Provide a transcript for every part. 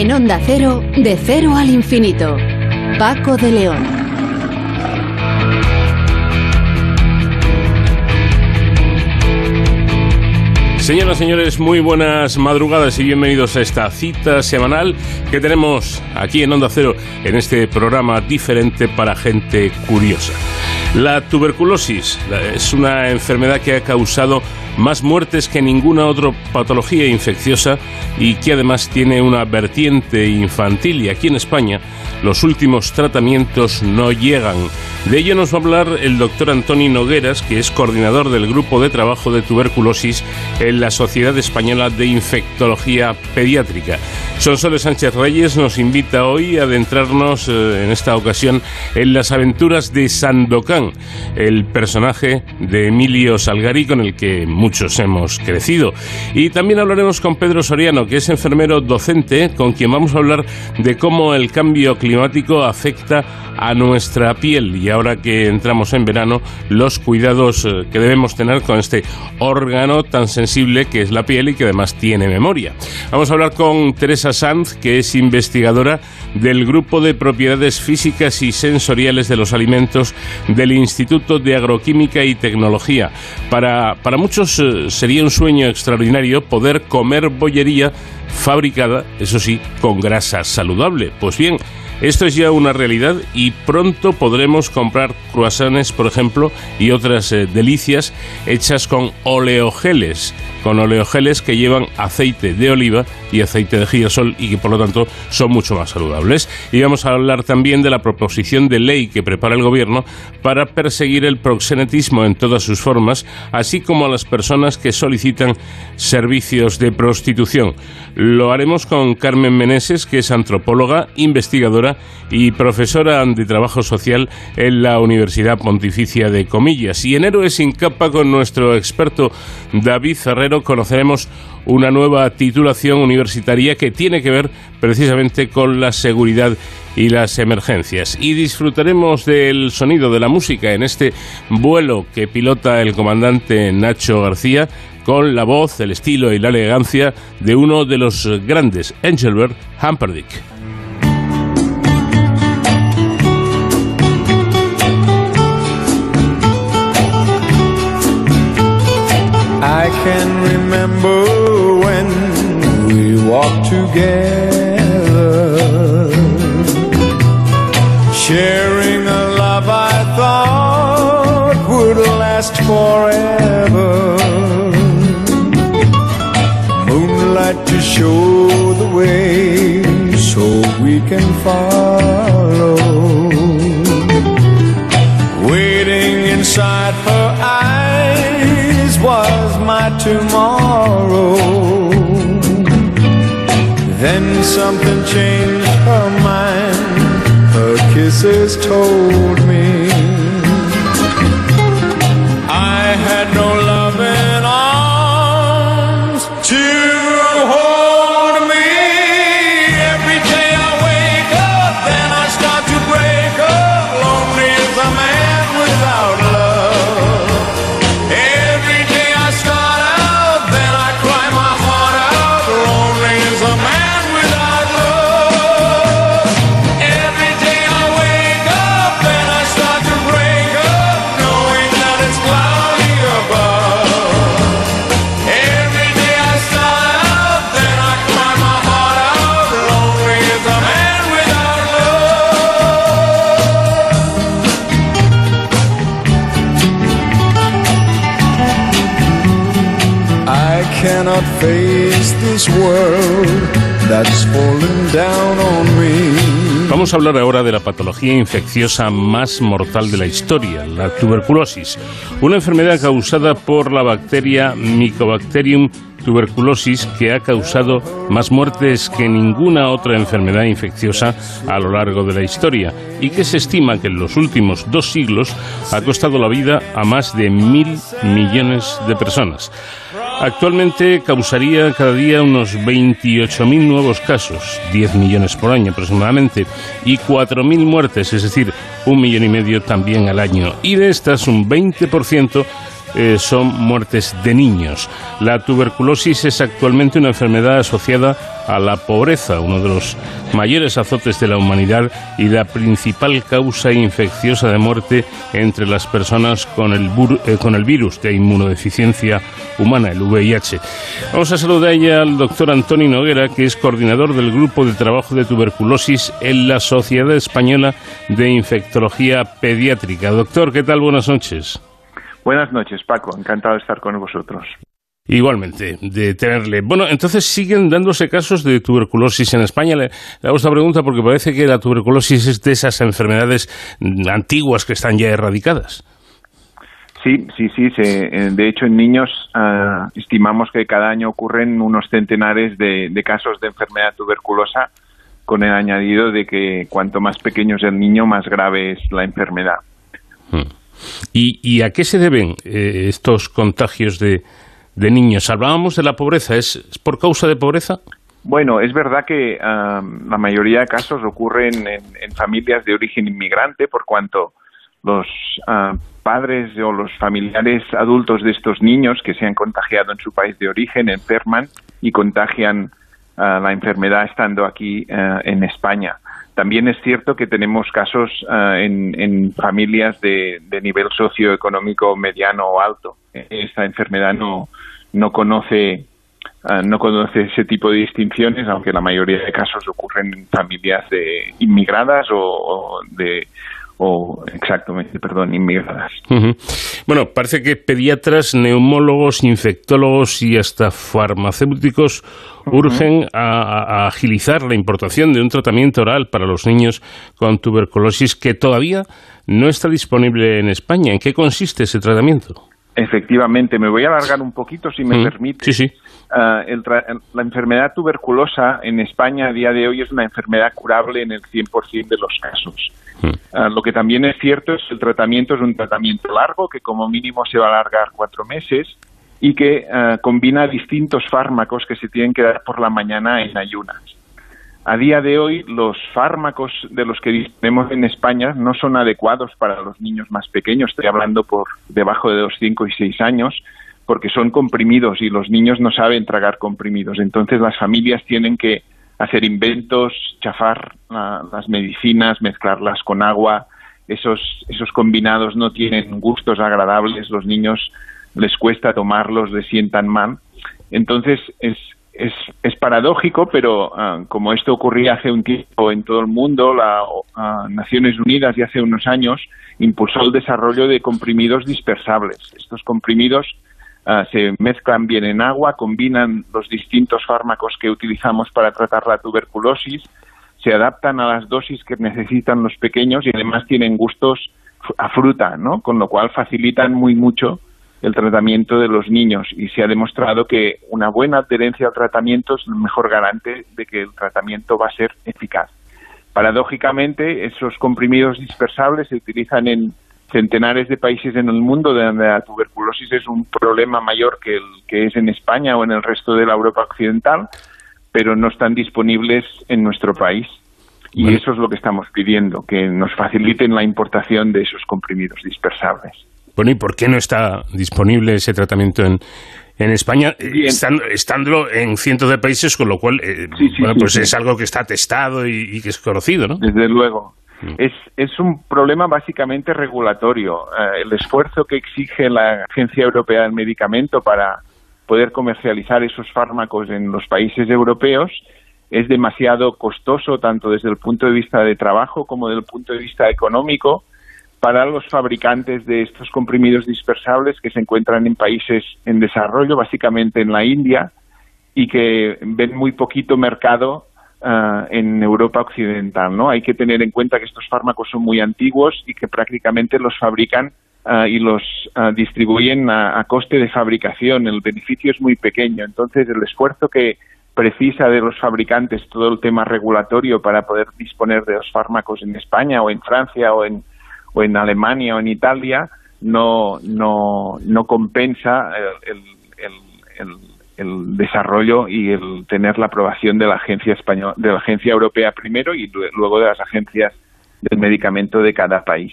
En Onda Cero, de cero al infinito. Paco de León. Señoras y señores, muy buenas madrugadas y bienvenidos a esta cita semanal que tenemos aquí en Onda Cero en este programa diferente para gente curiosa. La tuberculosis es una enfermedad que ha causado más muertes que ninguna otra patología infecciosa y que además tiene una vertiente infantil y aquí en España los últimos tratamientos no llegan. De ello nos va a hablar el doctor Antoni Nogueras, que es coordinador del Grupo de Trabajo de Tuberculosis en la Sociedad Española de Infectología Pediátrica. Sonsoles Sánchez Reyes nos invita hoy a adentrarnos eh, en esta ocasión en las aventuras de Sandokan, el personaje de Emilio Salgari con el que muchos hemos crecido. Y también hablaremos con Pedro Soriano, que es enfermero docente, con quien vamos a hablar de cómo el cambio climático afecta a nuestra piel y ahora que entramos en verano, los cuidados eh, que debemos tener con este órgano tan sensible que es la piel y que además tiene memoria. Vamos a hablar con Teresa Sanz, que es investigadora del Grupo de Propiedades Físicas y Sensoriales de los Alimentos del Instituto de Agroquímica y Tecnología. Para, para muchos eh, sería un sueño extraordinario poder comer bollería fabricada, eso sí, con grasa saludable. Pues bien, esto es ya una realidad y pronto podremos comprar croissants, por ejemplo, y otras eh, delicias hechas con oleogeles, con oleogeles que llevan aceite de oliva y aceite de girasol y que por lo tanto son mucho más saludables. Y vamos a hablar también de la proposición de ley que prepara el gobierno para perseguir el proxenetismo en todas sus formas, así como a las personas que solicitan servicios de prostitución. Lo haremos con Carmen Meneses, que es antropóloga, investigadora y profesora de trabajo social en la Universidad Pontificia de Comillas. Y en Héroes sin capa con nuestro experto David Ferrero conoceremos una nueva titulación universitaria que tiene que ver precisamente con la seguridad y las emergencias. Y disfrutaremos del sonido de la música en este vuelo que pilota el comandante Nacho García con la voz, el estilo y la elegancia de uno de los grandes, Engelbert Humperdinck. I can remember when we walked together, sharing a love I thought would last forever. Moonlight to show the way so we can follow. Waiting inside her eyes was my tomorrow. Then something changed her mind. Her kisses told me Vamos a hablar ahora de la patología infecciosa más mortal de la historia, la tuberculosis, una enfermedad causada por la bacteria Mycobacterium tuberculosis que ha causado más muertes que ninguna otra enfermedad infecciosa a lo largo de la historia y que se estima que en los últimos dos siglos ha costado la vida a más de mil millones de personas. Actualmente causaría cada día unos 28.000 nuevos casos, 10 millones por año aproximadamente, y 4.000 muertes, es decir, un millón y medio también al año. Y de estas, un 20% eh, son muertes de niños. La tuberculosis es actualmente una enfermedad asociada a la pobreza, uno de los mayores azotes de la humanidad y la principal causa infecciosa de muerte entre las personas con el, eh, con el virus de inmunodeficiencia humana, el VIH. Vamos a saludar ya al doctor Antonio Noguera, que es coordinador del Grupo de Trabajo de Tuberculosis en la Sociedad Española de Infectología Pediátrica. Doctor, ¿qué tal? Buenas noches. Buenas noches, Paco. Encantado de estar con vosotros. Igualmente, de tenerle. Bueno, entonces siguen dándose casos de tuberculosis en España. Le, hago esta pregunta porque parece que la tuberculosis es de esas enfermedades antiguas que están ya erradicadas. Sí, sí, sí. Eh, de hecho, en niños ah, estimamos que cada año ocurren unos centenares de, casos de enfermedad tuberculosa, con el añadido de que cuanto más pequeño es el niño, más grave es la enfermedad. Hmm. ¿Y, a qué se deben eh, estos contagios de, de niños. Hablábamos de la pobreza, ¿es, por causa de pobreza? Bueno, es verdad que la mayoría de casos ocurren en, familias de origen inmigrante, por cuanto los padres o los familiares adultos de estos niños que se han contagiado en su país de origen enferman y contagian la enfermedad estando aquí en España. También es cierto que tenemos casos en, familias de, de nivel socioeconómico mediano o alto. Esta enfermedad no, no conoce ah, no conoce ese tipo de distinciones, aunque la mayoría de casos ocurren en familias de inmigradas o, de o exactamente, perdón, inmigradas. Bueno, parece que pediatras, neumólogos, infectólogos y hasta farmacéuticos urgen a, agilizar la importación de un tratamiento oral para los niños con tuberculosis que todavía no está disponible en España. ¿En qué consiste ese tratamiento? Efectivamente, me voy a alargar un poquito, si me permite. Sí, sí. Ah, la enfermedad tuberculosa en España a día de hoy es una enfermedad curable en el 100% de los casos. Ah, lo que también es cierto es que el tratamiento es un tratamiento largo, que como mínimo se va a alargar cuatro meses y que ah, combina distintos fármacos que se tienen que dar por la mañana en ayunas. A día de hoy, los fármacos de los que disponemos en España no son adecuados para los niños más pequeños. Estoy hablando por debajo de los 5 y 6 años, porque son comprimidos y los niños no saben tragar comprimidos. Entonces, las familias tienen que hacer inventos, chafar las medicinas, mezclarlas con agua. Esos, esos combinados no tienen gustos agradables, los niños les cuesta tomarlos, les sientan mal. Entonces, es, es, es paradójico, pero ah, como esto ocurría hace un tiempo en todo el mundo, la ah, Naciones Unidas ya hace unos años impulsó el desarrollo de comprimidos dispersables. Estos comprimidos ah, se mezclan bien en agua, combinan los distintos fármacos que utilizamos para tratar la tuberculosis, se adaptan a las dosis que necesitan los pequeños y además tienen gustos a fruta, ¿no? Con lo cual facilitan muy mucho el tratamiento de los niños y se ha demostrado que una buena adherencia al tratamiento es el mejor garante de que el tratamiento va a ser eficaz. Paradójicamente, esos comprimidos dispersables se utilizan en centenares de países en el mundo donde la tuberculosis es un problema mayor que el que es en España o en el resto de la Europa occidental, pero no están disponibles en nuestro país. Y eso es lo que estamos pidiendo, que nos faciliten la importación de esos comprimidos dispersables. Bueno, ¿y por qué no está disponible ese tratamiento en, en España, estando, estándolo en cientos de países, con lo cual, eh, bueno, pues es algo que está testado y, que es conocido, ¿no? Desde luego. Mm. Es, es un problema básicamente regulatorio. Eh, el esfuerzo que exige la Agencia Europea del Medicamento para poder comercializar esos fármacos en los países europeos es demasiado costoso tanto desde el punto de vista de trabajo como desde el punto de vista económico para los fabricantes de estos comprimidos dispersables que se encuentran en países en desarrollo, básicamente en la India, y que ven muy poquito mercado ah, en Europa occidental. ¿no? Hay que tener en cuenta que estos fármacos son muy antiguos y que prácticamente los fabrican ah, y los ah, distribuyen a, coste de fabricación. El beneficio es muy pequeño. Entonces, el esfuerzo que precisa de los fabricantes todo el tema regulatorio para poder disponer de los fármacos en España o en Francia o en o en Alemania o en Italia no, no, no compensa el, desarrollo y el tener la aprobación de la agencia española, de la agencia europea primero y luego de las agencias del medicamento de cada país.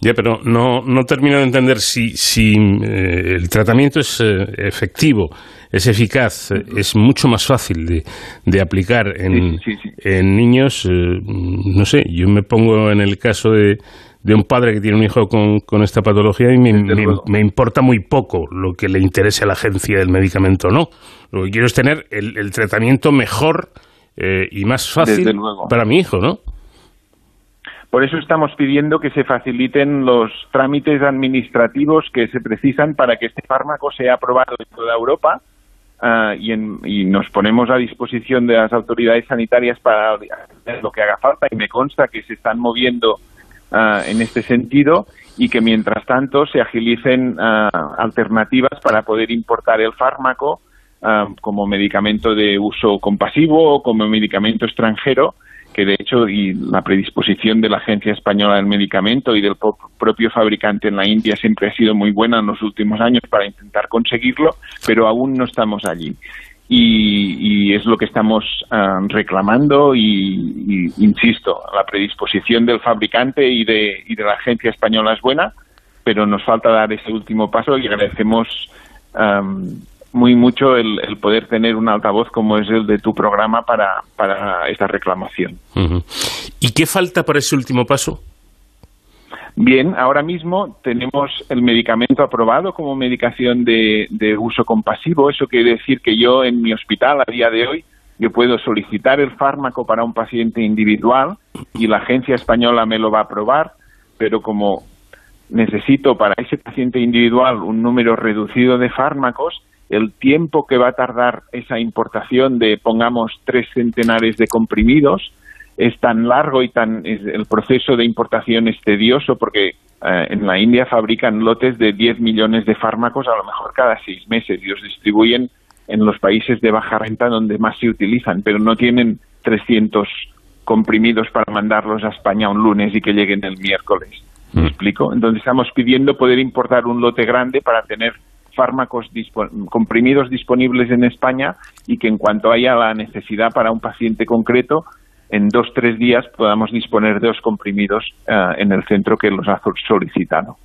Ya, pero no, no termino de entender si, si eh, el tratamiento es eh, efectivo, es eficaz, eh, es mucho más fácil de, de aplicar en, Sí, sí, sí. en niños. no sé, yo me pongo en el caso de, de un padre que tiene un hijo con, con esta patología y me, me- importa muy poco lo que le interese a la agencia del medicamento o no. Lo que quiero es tener el, el tratamiento mejor eh, y más fácil para mi hijo, ¿no? Por eso estamos pidiendo que se faciliten los trámites administrativos que se precisan para que este fármaco sea aprobado en toda Europa ah, y, en- y nos ponemos a disposición de las autoridades sanitarias para lo que haga falta y me consta que se están moviendo ah, en este sentido y que mientras tanto se agilicen ah, alternativas para poder importar el fármaco ah, como medicamento de uso compasivo o como medicamento extranjero que de hecho y la predisposición de la Agencia Española del Medicamento y del propio fabricante en la India siempre ha sido muy buena en los últimos años para intentar conseguirlo, pero aún no estamos allí. Y, y es lo que estamos ah, reclamando y, insisto, la predisposición del fabricante y de, y de la Agencia Española es buena, pero nos falta dar ese último paso y agradecemos am, muy mucho el, el poder tener un altavoz como es el de tu programa para, para esta reclamación. ¿Y qué falta para ese último paso? Bien, ahora mismo tenemos el medicamento aprobado como medicación de, de uso compasivo. Eso quiere decir que yo en mi hospital a día de hoy yo puedo solicitar el fármaco para un paciente individual y la agencia española me lo va a aprobar, pero como necesito para ese paciente individual un número reducido de fármacos, el tiempo que va a tardar esa importación de, pongamos, tres centenares de comprimidos, es tan largo y tan es- el proceso de importación es tedioso porque eh, en la India fabrican lotes de 10 millones de fármacos a lo mejor cada seis meses y los distribuyen en los países de baja renta donde más se utilizan, pero no tienen 300 comprimidos para mandarlos a España un lunes y que lleguen el miércoles. ¿Me Mm. explico? Entonces estamos pidiendo poder importar un lote grande para tener fármacos dispo- comprimidos disponibles en España y que en cuanto haya la necesidad para un paciente concreto, en dos tres días podamos disponer de los comprimidos eh, en el centro que los ha solicitado.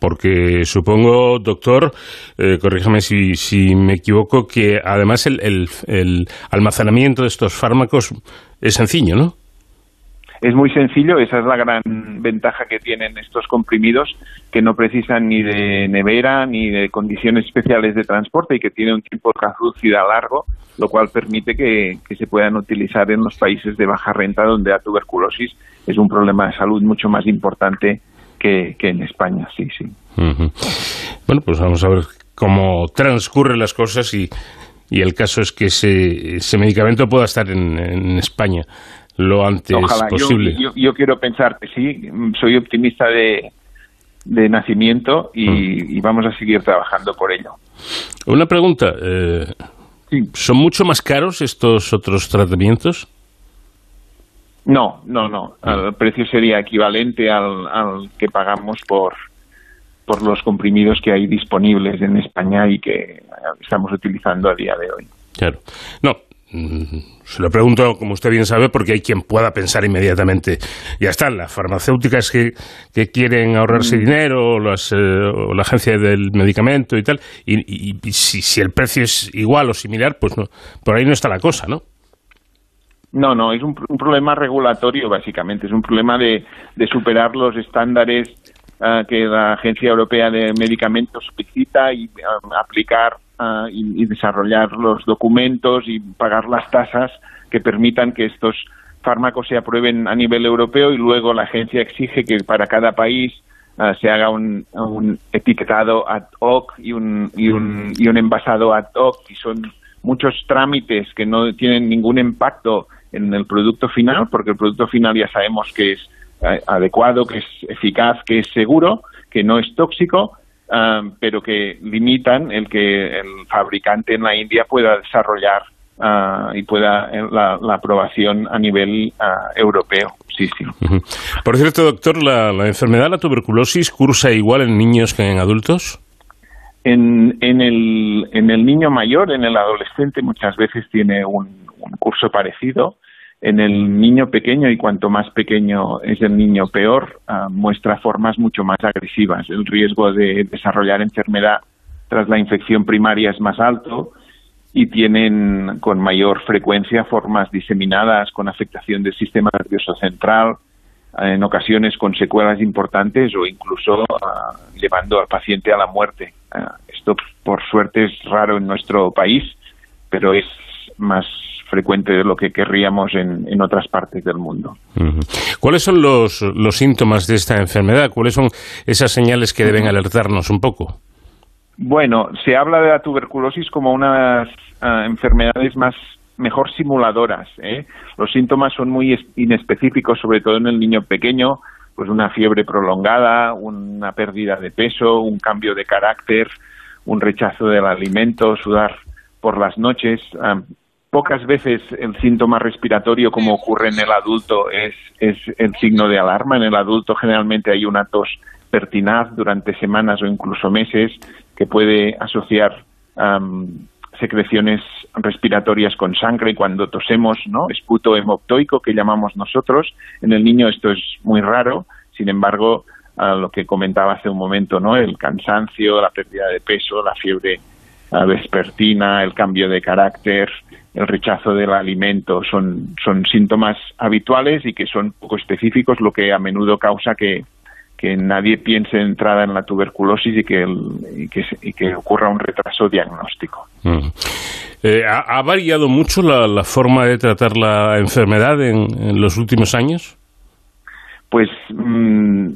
Porque supongo, doctor, eh, corríjame si, me equivoco, que además el almacenamiento de estos fármacos es sencillo, ¿no? Es muy sencillo, esa es la gran ventaja que tienen estos comprimidos, que no precisan ni de nevera ni de condiciones especiales de transporte y que tienen un tiempo de caducidad largo, lo cual permite que, que se puedan utilizar en los países de baja renta donde la tuberculosis es un problema de salud mucho más importante que, en España, sí, sí. Bueno, pues vamos a ver cómo transcurren las cosas y, y el caso es que ese, ese medicamento pueda estar en, en España lo antes Ojalá, yo, posible. yo, yo quiero pensar que sí, mm, soy optimista de, de nacimiento y, y vamos a seguir trabajando por ello. Una pregunta, eh, Sí. ¿son mucho más caros estos otros tratamientos? No, no, no. El precio sería equivalente al, al que pagamos por, por los comprimidos que hay disponibles en España y que estamos utilizando a día de hoy. Claro. No, mm, se lo pregunto, como usted bien sabe, porque hay quien pueda pensar inmediatamente. Ya están, las farmacéuticas que, que quieren ahorrarse dinero, o, las, eh, o la agencia del medicamento y tal, y, y- y si, si el precio es igual o similar, pues no, por ahí no está la cosa, ¿no? No, no, es un, un problema regulatorio básicamente, es un problema de, de superar los estándares ah, que la Agencia Europea de Medicamentos solicita y ah, aplicar ah, y, desarrollar los documentos y pagar las tasas que permitan que estos fármacos se aprueben a nivel europeo y luego la agencia exige que para cada país se haga un, un etiquetado ad hoc y un, y, un, y un envasado ad hoc. Y son muchos trámites que no tienen ningún impacto en el producto final, porque el producto final ya sabemos que es adecuado, que es eficaz, que es seguro, que no es tóxico, ah, pero que limitan el que el fabricante en la India pueda desarrollar ah, y pueda eh, la, la aprobación a nivel ah, europeo. Sí. Por cierto, doctor, ¿la, la enfermedad la tuberculosis cursa igual en niños que en adultos? En, en, el, en el niño mayor, en el adolescente, muchas veces tiene un, un curso parecido en el niño pequeño, y cuanto más pequeño es el niño peor, ah, muestra formas mucho más agresivas. El riesgo de desarrollar enfermedad tras la infección primaria es más alto y tienen con mayor frecuencia formas diseminadas con afectación del sistema nervioso central, en ocasiones con secuelas importantes o incluso ah, llevando al paciente a la muerte. Ah, esto, por suerte, es raro en nuestro país, pero es más frecuente de lo que querríamos en, en otras partes del mundo. ¿Cuáles son los, los síntomas de esta enfermedad? ¿Cuáles son esas señales que deben alertarnos un poco? Bueno, se habla de la tuberculosis como una de las ah, enfermedades más mejor simuladoras. ¿eh? Los síntomas son muy inespecíficos, sobre todo en el niño pequeño, pues una fiebre prolongada, una pérdida de peso, un cambio de carácter, un rechazo del alimento, sudar por las noches. Ah, pocas veces el síntoma respiratorio, como ocurre en el adulto, es, es el signo de alarma. En el adulto generalmente hay una tos pertinaz durante semanas o incluso meses que puede asociar secreciones respiratorias con sangre cuando tosemos, ¿no? Esputo hemoptoico que llamamos nosotros. En el niño esto es muy raro, sin embargo, lo que comentaba hace un momento, ¿no? El cansancio, la pérdida de peso, la fiebre vespertina, el cambio de carácter, el rechazo del alimento son, son síntomas habituales y que son poco específicos, lo que a menudo causa que, que nadie piense entrada en la tuberculosis y que, y que, ocurra un retraso diagnóstico. Mm. Eh, ¿ha, variado mucho la, forma de tratar la enfermedad en, los últimos años? Pues mm,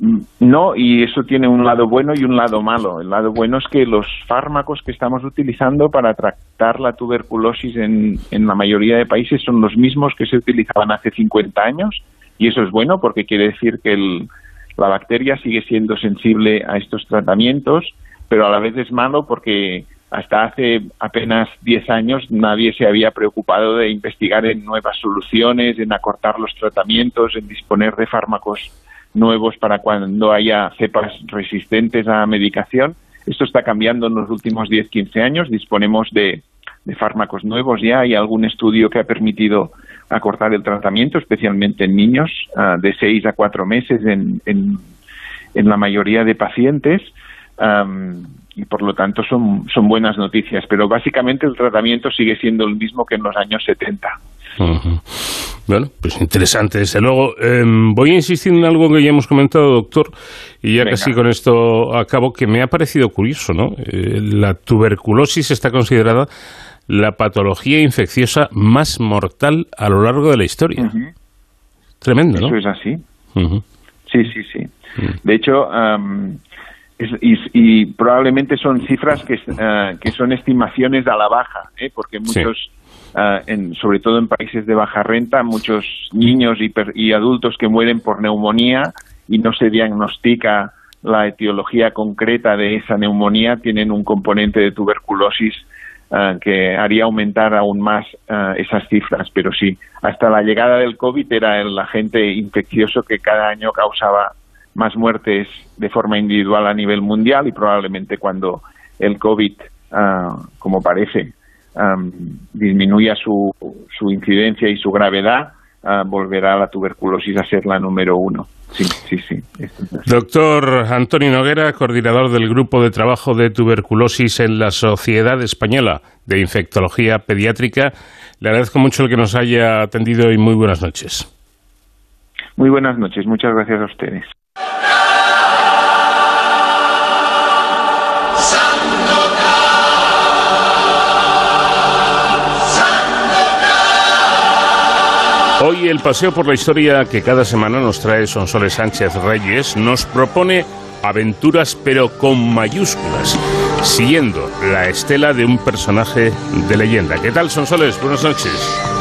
no, y eso tiene un lado bueno y un lado malo. El lado bueno es que los fármacos que estamos utilizando para tratar la tuberculosis en, en la mayoría de países son los mismos que se utilizaban hace 50 años, y eso es bueno porque quiere decir que el, la bacteria sigue siendo sensible a estos tratamientos, pero a la vez es malo porque hasta hace apenas 10 años nadie se había preocupado de investigar en nuevas soluciones, en acortar los tratamientos, en disponer de fármacos nuevos para cuando haya cepas resistentes a medicación. Esto está cambiando en los últimos 10-15 años. Disponemos de, fármacos nuevos ya. Hay algún estudio que ha permitido acortar el tratamiento, especialmente en niños, ah, de seis a cuatro meses en, en, la mayoría de pacientes. y por lo tanto son, son buenas noticias, pero básicamente el tratamiento sigue siendo el mismo que en los años 70. Bueno, pues interesante, desde luego. Em, voy a insistir en algo que ya hemos comentado, doctor, y ya casi con esto acabo, que me ha parecido curioso, ¿no? Eh, la tuberculosis está considerada la patología infecciosa más mortal a lo largo de la historia. Tremendo, ¿no? Eso es así. Sí, sí, sí. Mm. De hecho, y, probablemente son cifras que, eh, que son estimaciones a la baja, ¿eh? porque muchos, eh, en, sobre todo en países de baja renta, muchos niños y, y adultos que mueren por neumonía y no se diagnostica la etiología concreta de esa neumonía tienen un componente de tuberculosis eh, que haría aumentar aún más eh, esas cifras. Pero sí, hasta la llegada del COVID era el agente infeccioso que cada año causaba más muertes de forma individual a nivel mundial y probablemente cuando el COVID, como parece, disminuya su, su incidencia y su gravedad, volverá la tuberculosis a ser la número uno. Sí, sí, sí. Doctor Antonio Noguera, coordinador del Grupo de Trabajo de Tuberculosis en la Sociedad Española de Infectología Pediátrica, le agradezco mucho el que nos haya atendido y muy buenas noches. Muy buenas noches, muchas gracias a ustedes. Hoy el paseo por la historia que cada semana nos trae Sonsoles Sánchez Reyes nos propone aventuras pero con mayúsculas, siguiendo la estela de un personaje de leyenda. ¿Qué tal Sonsoles? Buenas noches.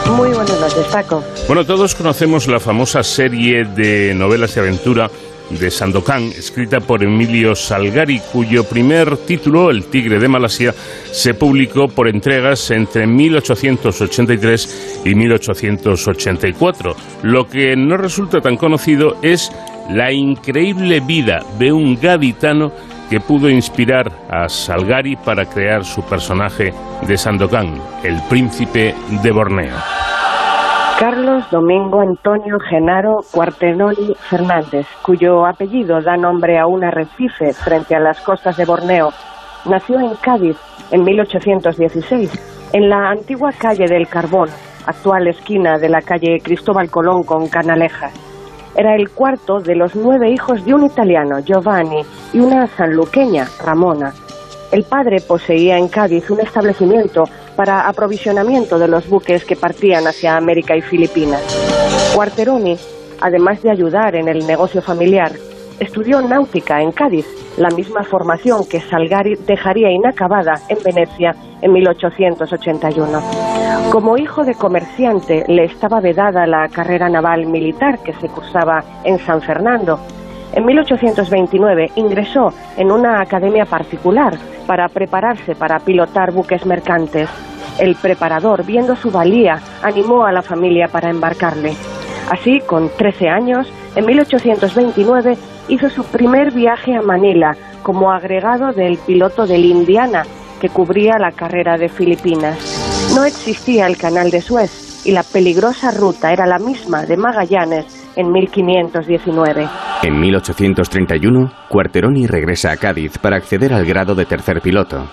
Muy buenas noches, Paco. Bueno, todos conocemos la famosa serie de novelas de aventura de Sandokan, escrita por Emilio Salgari, cuyo primer título, El Tigre de Malasia, se publicó por entregas entre 1883 y 1884. Lo que no resulta tan conocido es la increíble vida de un gaditano que pudo inspirar a Salgari para crear su personaje de Sandokan, el príncipe de Borneo. Carlos Domingo Antonio Genaro Cuartenoli Fernández, cuyo apellido da nombre a un arrecife frente a las costas de Borneo, nació en Cádiz en 1816, en la antigua calle del Carbón, actual esquina de la calle Cristóbal Colón con Canalejas. Era el cuarto de los nueve hijos de un italiano, Giovanni, y una sanluqueña, Ramona. El padre poseía en Cádiz un establecimiento para aprovisionamiento de los buques que partían hacia América y Filipinas. Cuarteroni, además de ayudar en el negocio familiar, estudió náutica en Cádiz, la misma formación que Salgari dejaría inacabada en Venecia en 1881. Como hijo de comerciante, le estaba vedada la carrera naval militar que se cursaba en San Fernando. En 1829 ingresó en una academia particular para prepararse para pilotar buques mercantes. El preparador, viendo su valía, animó a la familia para embarcarle. Así, con 13 años, en 1829 hizo su primer viaje a Manila como agregado del piloto del Indiana, que cubría la carrera de Filipinas. No existía el canal de Suez y la peligrosa ruta era la misma de Magallanes en 1519. En 1831, Cuarteroni regresa a Cádiz para acceder al grado de tercer piloto.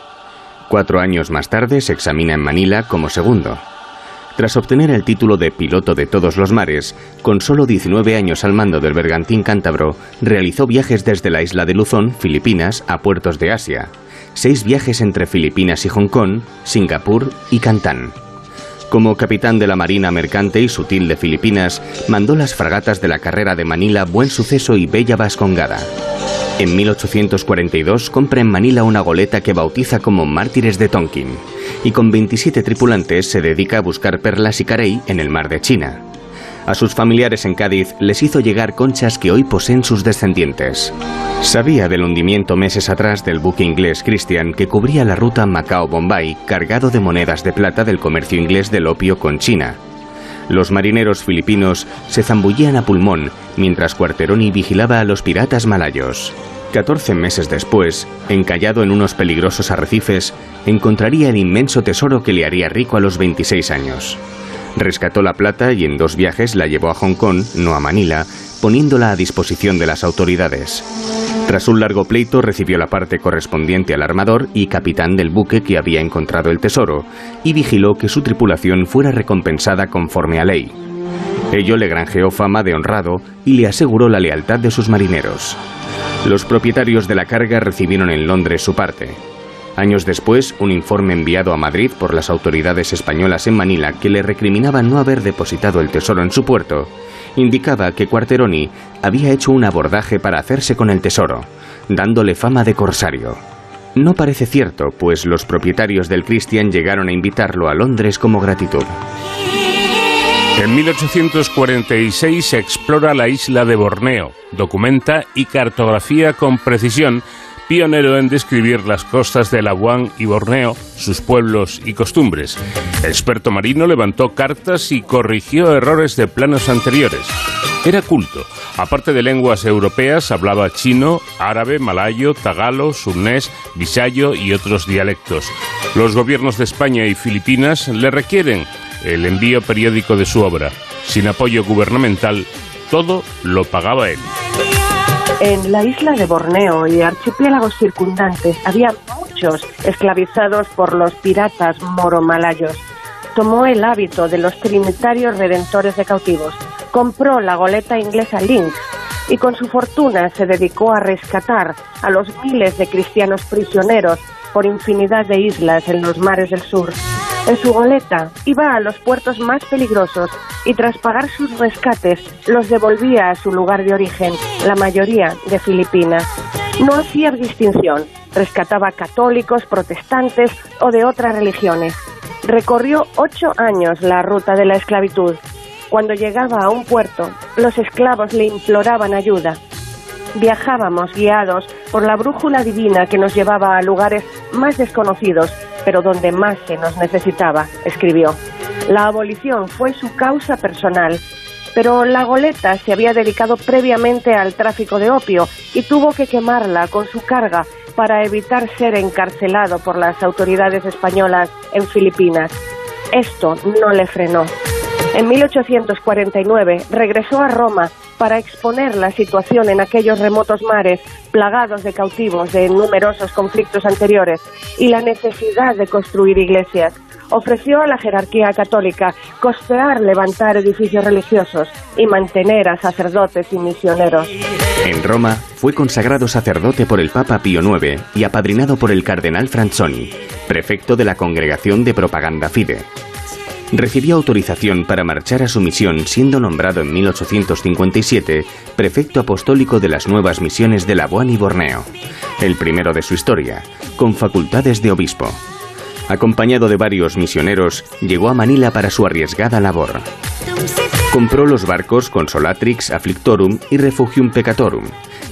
Cuatro años más tarde se examina en Manila como segundo. Tras obtener el título de piloto de todos los mares, con solo 19 años al mando del bergantín cántabro, realizó viajes desde la isla de Luzón, Filipinas, a puertos de Asia. Seis viajes entre Filipinas y Hong Kong, Singapur y Cantán. Como capitán de la Marina Mercante y Sutil de Filipinas, mandó las fragatas de la carrera de Manila Buen Suceso y Bella Vascongada. En 1842 compra en Manila una goleta que bautiza como Mártires de Tonkin y con 27 tripulantes se dedica a buscar perlas y carey en el mar de China. A sus familiares en Cádiz les hizo llegar conchas que hoy poseen sus descendientes. Sabía del hundimiento meses atrás del buque inglés Christian que cubría la ruta Macao-Bombay cargado de monedas de plata del comercio inglés del opio con China. Los marineros filipinos se zambullían a pulmón mientras Cuarteroni vigilaba a los piratas malayos. 14 meses después, encallado en unos peligrosos arrecifes, encontraría el inmenso tesoro que le haría rico a los 26 años. Rescató la plata y en dos viajes la llevó a Hong Kong, no a Manila, poniéndola a disposición de las autoridades. Tras un largo pleito recibió la parte correspondiente al armador y capitán del buque que había encontrado el tesoro, y vigiló que su tripulación fuera recompensada conforme a ley. Ello le granjeó fama de honrado y le aseguró la lealtad de sus marineros. Los propietarios de la carga recibieron en Londres su parte. Años después, un informe enviado a Madrid por las autoridades españolas en Manila que le recriminaba no haber depositado el tesoro en su puerto, indicaba que Cuarteroni había hecho un abordaje para hacerse con el tesoro, dándole fama de corsario. No parece cierto, pues los propietarios del Christian llegaron a invitarlo a Londres como gratitud. En 1846 se explora la isla de Borneo, documenta y cartografía con precisión, pionero en describir las costas de Labuan y Borneo, sus pueblos y costumbres. Experto marino levantó cartas y corrigió errores de planos anteriores. Era culto. Aparte de lenguas europeas, hablaba chino, árabe, malayo, tagalo, surnés, visayo y otros dialectos. Los gobiernos de España y Filipinas le requieren el envío periódico de su obra. Sin apoyo gubernamental, todo lo pagaba él. En la isla de Borneo y archipiélagos circundantes había muchos esclavizados por los piratas moro-malayos. Tomó el hábito de los trinitarios redentores de cautivos, compró la goleta inglesa Lynx y con su fortuna se dedicó a rescatar a los miles de cristianos prisioneros por infinidad de islas en los mares del sur. En su goleta iba a los puertos más peligrosos y tras pagar sus rescates los devolvía a su lugar de origen, la mayoría de Filipinas. No hacía distinción, rescataba católicos, protestantes o de otras religiones. Recorrió ocho años la ruta de la esclavitud. Cuando llegaba a un puerto, los esclavos le imploraban ayuda. Viajábamos guiados por la brújula divina que nos llevaba a lugares más desconocidos, pero donde más se nos necesitaba, escribió. La abolición fue su causa personal, pero la goleta se había dedicado previamente al tráfico de opio y tuvo que quemarla con su carga para evitar ser encarcelado por las autoridades españolas en Filipinas. Esto no le frenó. En 1849 regresó a Roma para exponer la situación en aquellos remotos mares plagados de cautivos de numerosos conflictos anteriores y la necesidad de construir iglesias. Ofreció a la jerarquía católica costear levantar edificios religiosos y mantener a sacerdotes y misioneros. En Roma fue consagrado sacerdote por el Papa Pío IX y apadrinado por el cardenal Franzoni, prefecto de la Congregación de Propaganda Fide. Recibió autorización para marchar a su misión siendo nombrado en 1857 prefecto apostólico de las nuevas misiones de Labuan y Borneo, el primero de su historia, con facultades de obispo. Acompañado de varios misioneros, llegó a Manila para su arriesgada labor. Compró los barcos Consolatrix Afflictorum y Refugium Peccatorum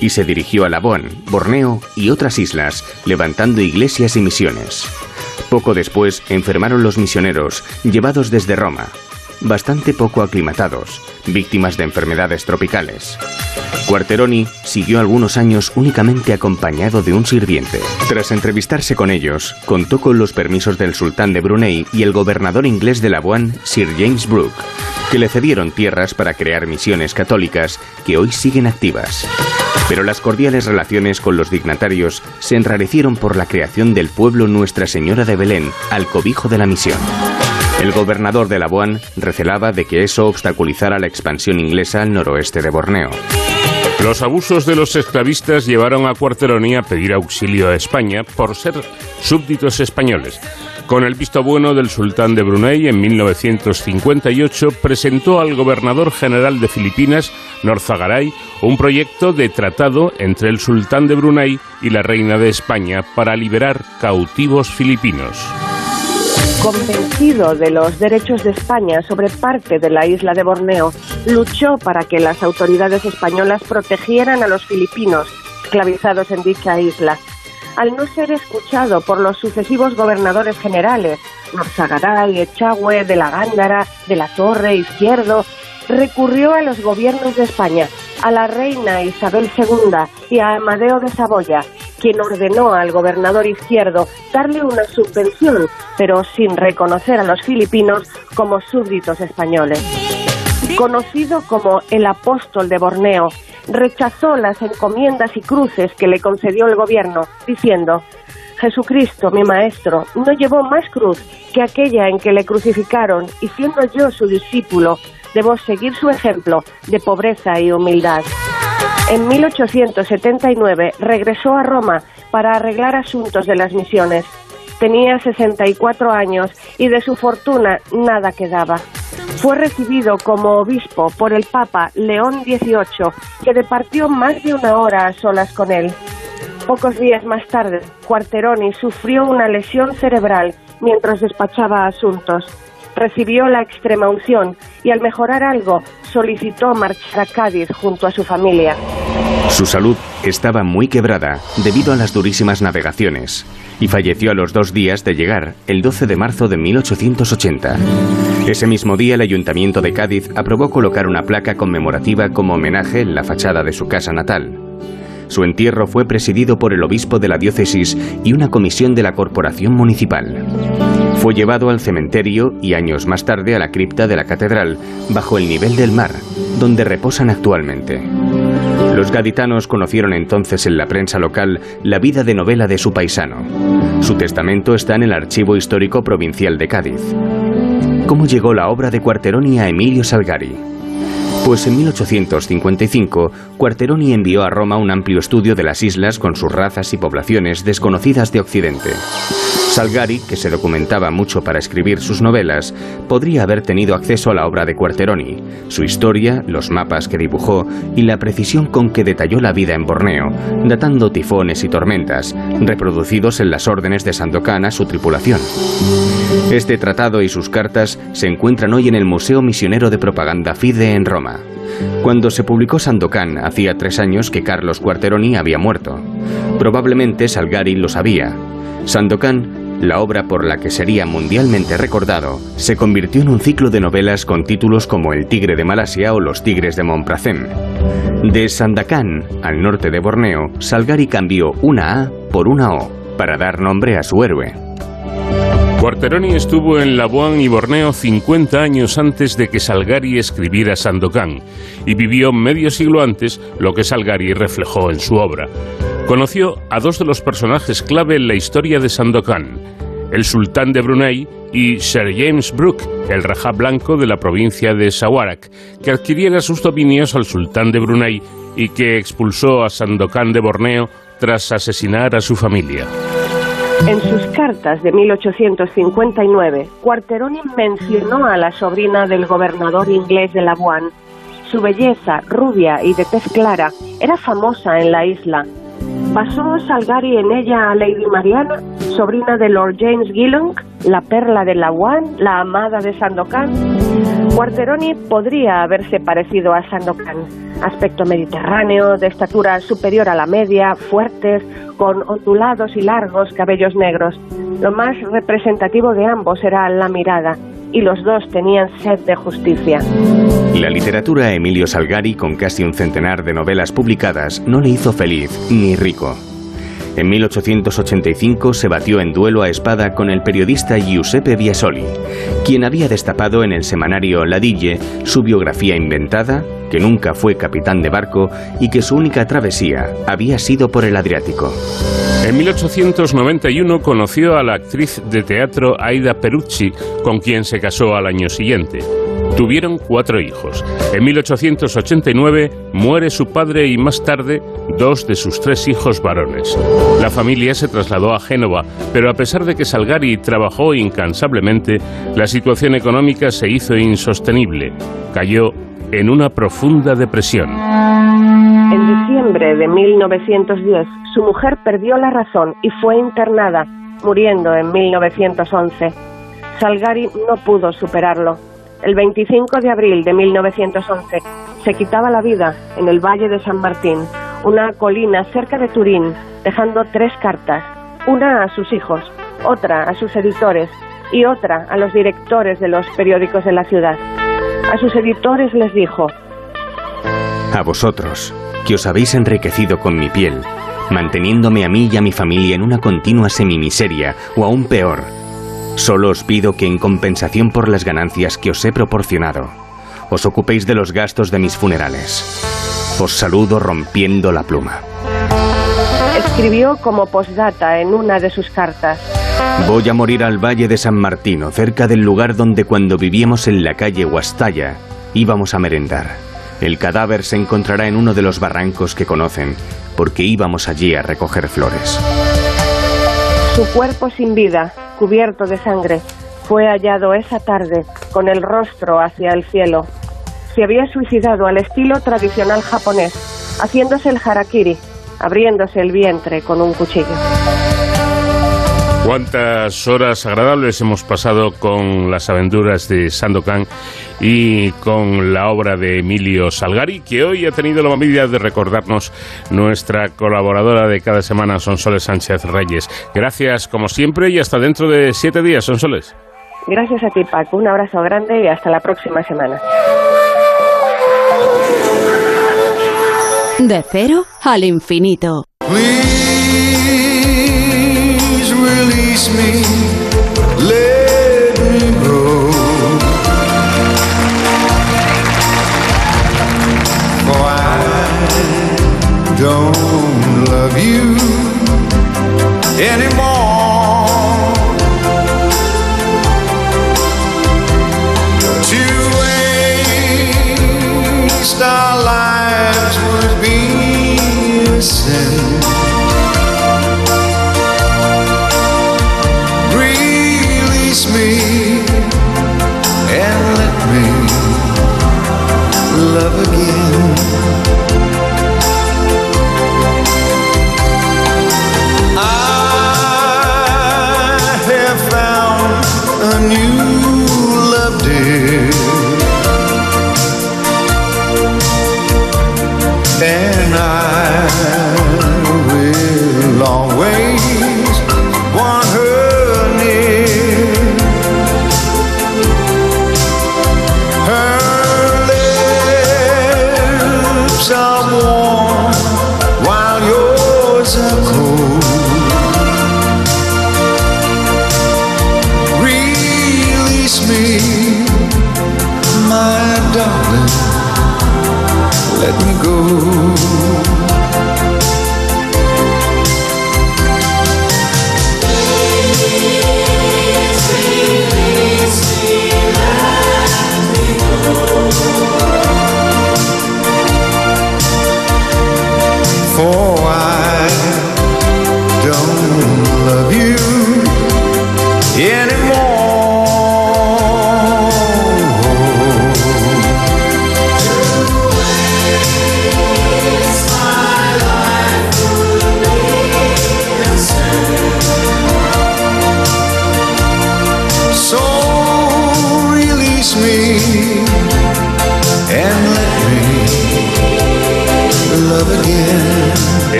y se dirigió a Labuan, Borneo y otras islas, levantando iglesias y misiones. Poco después enfermaron los misioneros, llevados desde Roma, bastante poco aclimatados, víctimas de enfermedades tropicales. Quarteroni siguió algunos años únicamente acompañado de un sirviente. Tras entrevistarse con ellos, contó con los permisos del sultán de Brunei y el gobernador inglés de Labuan, Sir James Brooke, que le cedieron tierras para crear misiones católicas que hoy siguen activas. Pero las cordiales relaciones con los dignatarios se enrarecieron por la creación del pueblo Nuestra Señora de Belén al cobijo de la misión. El gobernador de Labuan recelaba de que eso obstaculizara la expansión inglesa al noroeste de Borneo. Los abusos de los esclavistas llevaron a Cuarteroni a pedir auxilio a España por ser súbditos españoles. Con el visto bueno del sultán de Brunei, en 1958 presentó al gobernador general de Filipinas, Norzagaray, un proyecto de tratado entre el sultán de Brunei y la reina de España para liberar cautivos filipinos. Convencido de los derechos de España sobre parte de la isla de Borneo, luchó para que las autoridades españolas protegieran a los filipinos esclavizados en dicha isla. Al no ser escuchado por los sucesivos gobernadores generales, Norzagaray, Echagüe, de la Gándara, de la Torre, Izquierdo, recurrió a los gobiernos de España, a la reina Isabel II y a Amadeo de Saboya, quien ordenó al gobernador izquierdo darle una subvención, pero sin reconocer a los filipinos como súbditos españoles. Conocido como el apóstol de Borneo, rechazó las encomiendas y cruces que le concedió el gobierno, diciendo, Jesucristo, mi maestro, no llevó más cruz que aquella en que le crucificaron, y siendo yo su discípulo, debo seguir su ejemplo de pobreza y humildad. En 1879 regresó a Roma para arreglar asuntos de las misiones. Tenía 64 años y de su fortuna nada quedaba. Fue recibido como obispo por el Papa León XVIII, que departió más de una hora a solas con él. Pocos días más tarde, Quarteroni sufrió una lesión cerebral mientras despachaba asuntos. Recibió la extrema unción y al mejorar algo solicitó marchar a Cádiz junto a su familia. Su salud estaba muy quebrada debido a las durísimas navegaciones y falleció a los dos días de llegar, el 12 de marzo de 1880. Ese mismo día el Ayuntamiento de Cádiz aprobó colocar una placa conmemorativa como homenaje en la fachada de su casa natal. Su entierro fue presidido por el obispo de la diócesis y una comisión de la corporación municipal. Fue llevado al cementerio y años más tarde a la cripta de la catedral, bajo el nivel del mar, donde reposan actualmente. Los gaditanos conocieron entonces en la prensa local la vida de novela de su paisano. Su testamento está en el Archivo Histórico Provincial de Cádiz. ¿Cómo llegó la obra de Quarteroni a Emilio Salgari? Pues en 1855, Quarteroni envió a Roma un amplio estudio de las islas con sus razas y poblaciones desconocidas de Occidente. Salgari, que se documentaba mucho para escribir sus novelas, podría haber tenido acceso a la obra de Quarteroni, su historia, los mapas que dibujó y la precisión con que detalló la vida en Borneo, datando tifones y tormentas, reproducidos en las órdenes de Sandokan a su tripulación. Este tratado y sus cartas se encuentran hoy en el Museo Misionero de Propaganda Fide en Roma. Cuando se publicó Sandokan, hacía tres años que Carlos Quarteroni había muerto. Probablemente Salgari lo sabía. Sandokan la obra por la que sería mundialmente recordado, se convirtió en un ciclo de novelas con títulos como El tigre de Malasia o Los tigres de Montpracem. De Sandakan, al norte de Borneo, Salgari cambió una A por una O para dar nombre a su héroe. Cuarteroni estuvo en Labuan y Borneo 50 años antes de que Salgari escribiera Sandokan y vivió medio siglo antes lo que Salgari reflejó en su obra. Conoció a dos de los personajes clave en la historia de Sandokan, el sultán de Brunei y Sir James Brooke, el rajá blanco de la provincia de Sawarak, que adquiriera sus dominios al sultán de Brunei y que expulsó a Sandokan de Borneo tras asesinar a su familia. En sus cartas de 1859, Cuarteroni mencionó a la sobrina del gobernador inglés de Labuan. Su belleza, rubia y de tez clara, era famosa en la isla. ¿Pasó Salgari en ella a Lady Mariana, sobrina de Lord James Gillong, la perla de Labuan, la amada de Sandokan? Cuarteroni podría haberse parecido a Sandokan. Aspecto mediterráneo, de estatura superior a la media, fuertes, con ondulados y largos cabellos negros. Lo más representativo de ambos era la mirada, y los dos tenían sed de justicia. La literatura Emilio Salgari, con casi un centenar de novelas publicadas, no le hizo feliz ni rico. En 1885 se batió en duelo a espada con el periodista Giuseppe Biasoli, quien había destapado en el semanario Ladille su biografía inventada, que nunca fue capitán de barco y que su única travesía había sido por el Adriático. En 1891 conoció a la actriz de teatro Aida Perucci, con quien se casó al año siguiente. Tuvieron cuatro hijos. En 1889 muere su padre y más tarde dos de sus tres hijos varones. La familia se trasladó a Génova, pero a pesar de que Salgari trabajó incansablemente, la situación económica se hizo insostenible. Cayó en una profunda depresión. En diciembre de 1910, su mujer perdió la razón y fue internada, muriendo en 1911. Salgari no pudo superarlo. El 25 de abril de 1911 se quitaba la vida en el Valle de San Martín, una colina cerca de Turín, dejando tres cartas, una a sus hijos, otra a sus editores y otra a los directores de los periódicos de la ciudad. A sus editores les dijo, A vosotros, que os habéis enriquecido con mi piel, manteniéndome a mí y a mi familia en una continua semimiseria, o aún peor, solo os pido que en compensación por las ganancias que os he proporcionado, os ocupéis de los gastos de mis funerales. Os saludo rompiendo la pluma. escribió como postdata en una de sus cartas. Voy a morir al Valle de San Martino, cerca del lugar donde cuando vivíamos en la calle Huastalla íbamos a merendar. El cadáver se encontrará en uno de los barrancos que conocen, porque íbamos allí a recoger flores. Su cuerpo sin vida, cubierto de sangre, fue hallado esa tarde con el rostro hacia el cielo. Se había suicidado al estilo tradicional japonés, haciéndose el harakiri, abriéndose el vientre con un cuchillo. Cuántas horas agradables hemos pasado con las aventuras de Sandokan y con la obra de Emilio Salgari, que hoy ha tenido la amabilidad de recordarnos nuestra colaboradora de cada semana, Sonsoles Sánchez Reyes. Gracias, como siempre, y hasta dentro de siete días, Sonsoles. Gracias a ti, Paco. Un abrazo grande y hasta la próxima semana. De cero al infinito. Please release me. Let me go. For I don't love you anymore.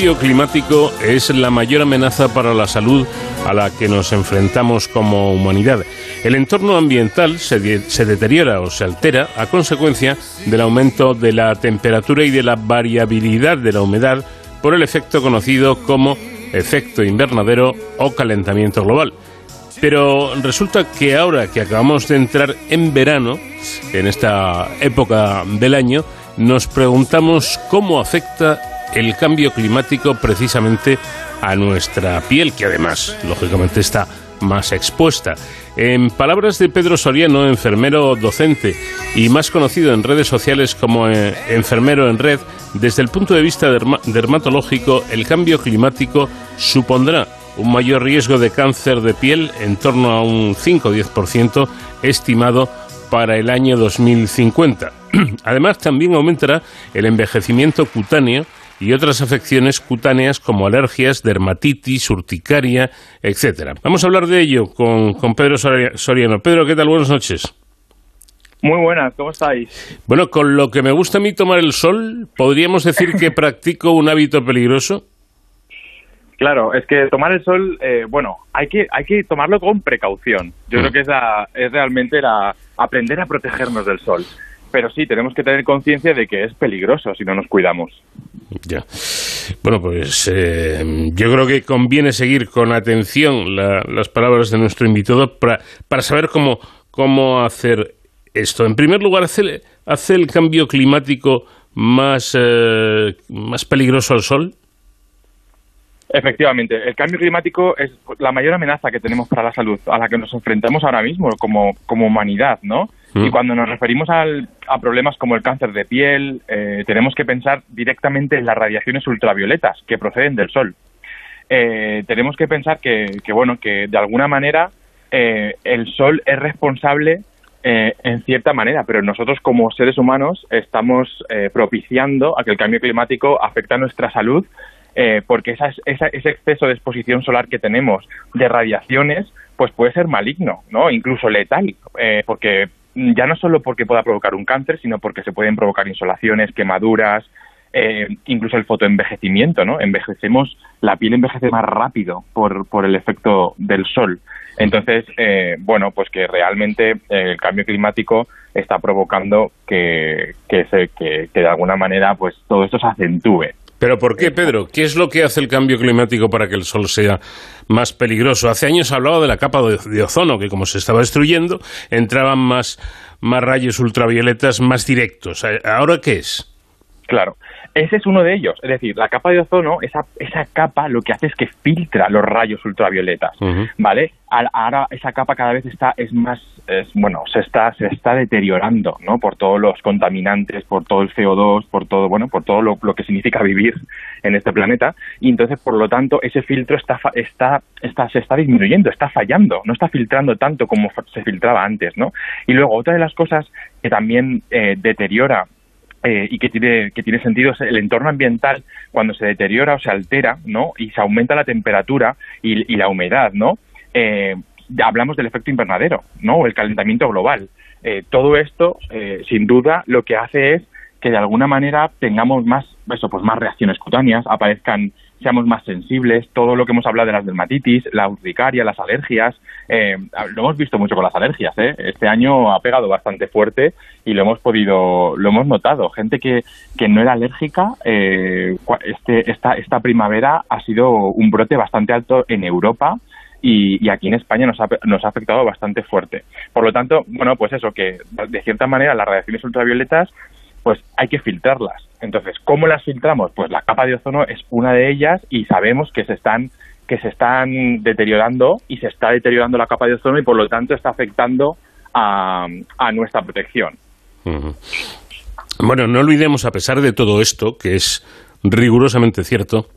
Cambio climático es la mayor amenaza para la salud a la que nos enfrentamos como humanidad. El entorno ambiental se, de- se deteriora o se altera a consecuencia del aumento de la temperatura y de la variabilidad de la humedad por el efecto conocido como efecto invernadero o calentamiento global. Pero resulta que ahora que acabamos de entrar en verano, en esta época del año, nos preguntamos cómo afecta el cambio climático precisamente a nuestra piel, que además, lógicamente, está más expuesta. En palabras de Pedro Soriano, enfermero docente y más conocido en redes sociales como eh, enfermero en red, desde el punto de vista derma- dermatológico, el cambio climático supondrá un mayor riesgo de cáncer de piel en torno a un 5 o 10% estimado para el año 2050. Además, también aumentará el envejecimiento cutáneo y otras afecciones cutáneas como alergias, dermatitis, urticaria, etcétera. Vamos a hablar de ello con, con Pedro Soria- Soriano. Pedro, ¿qué tal? Buenas noches. Muy buenas, ¿cómo estáis? Bueno, con lo que me gusta a mí tomar el sol, ¿podríamos decir que practico un hábito peligroso? Claro, es que tomar el sol, eh, bueno, hay que, hay que tomarlo con precaución. Yo creo que es, la- es realmente la, aprender a protegernos del sol. Pero sí, tenemos que tener conciencia de que es peligroso si no nos cuidamos. Ya. Bueno, pues eh, yo creo que conviene seguir con atención la- las palabras de nuestro invitado para, para saber cómo, cómo hacer esto. En primer lugar, ¿hace, hace el cambio climático más, eh, más peligroso al sol? Efectivamente, el cambio climático es la mayor amenaza que tenemos para la salud, a la que nos enfrentamos ahora mismo como, como humanidad, ¿no? Mm. Y cuando nos referimos al- a problemas como el cáncer de piel, eh, tenemos que pensar directamente en las radiaciones ultravioletas que proceden del sol. Eh, tenemos que pensar que, que, bueno, que de alguna manera eh, el sol es responsable eh, en cierta manera, pero nosotros como seres humanos estamos eh, propiciando a que el cambio climático afecte a nuestra salud eh, porque esa, esa- ese exceso de exposición solar que tenemos de radiaciones pues puede ser maligno, ¿no? Incluso letal, eh, porque ya no solo porque pueda provocar un cáncer, sino porque se pueden provocar insolaciones, quemaduras, eh, incluso el fotoenvejecimiento, ¿no? Envejecemos, la piel envejece más rápido por, por el efecto del sol. Entonces, eh, bueno, pues que realmente eh, el cambio climático está provocando que, se, que, que de alguna manera pues todo esto se acentúe. ¿Pero por qué, Pedro? ¿Qué es lo que hace el cambio climático para que el sol sea más peligroso? Hace años hablaba de la capa de, ozono, que como se estaba destruyendo, entraban más, más rayos ultravioletas más directos. ¿Ahora qué es? Claro, ese es uno de ellos. Es decir, la capa de ozono, esa, esa capa lo que hace es que filtra los rayos ultravioletas, Ujú. ¿vale? Al- Ahora esa capa cada vez está, es más, es, bueno, se está, se está deteriorando, ¿no? Por todos los contaminantes, por todo el CO2, por todo, bueno, por todo lo, lo que significa vivir en este planeta. Y entonces, por lo tanto, ese filtro está, está, está, se está disminuyendo, está fallando, no está filtrando tanto como se filtraba antes, ¿no? Y luego, otra de las cosas que también eh, deteriora eh, y que tiene, que tiene sentido el entorno ambiental cuando se deteriora o se altera, ¿no? Y se aumenta la temperatura y, la humedad, ¿no? Eh, hablamos del efecto invernadero, ¿no? O el calentamiento global. Eh, todo esto, eh, sin duda, lo que hace es que de alguna manera tengamos más, eso, pues más reacciones cutáneas, aparezcan, seamos más sensibles, todo lo que hemos hablado de las dermatitis, la urticaria, las alergias, eh, lo hemos visto mucho con las alergias, ¿eh? Este año ha pegado bastante fuerte y lo hemos podido, lo hemos notado. Gente que, que no era alérgica, eh, este, esta, esta primavera ha sido un brote bastante alto en Europa y, y aquí en España nos ha, nos ha afectado bastante fuerte. Por lo tanto, bueno, pues eso, que de cierta manera las radiaciones ultravioletas pues hay que filtrarlas. Entonces, ¿cómo las filtramos? Pues la capa de ozono es una de ellas y sabemos que se están que se están deteriorando y se está deteriorando la capa de ozono y por lo tanto está afectando a, a nuestra protección. Bueno, no olvidemos, a pesar de todo esto, que es rigurosamente cierto,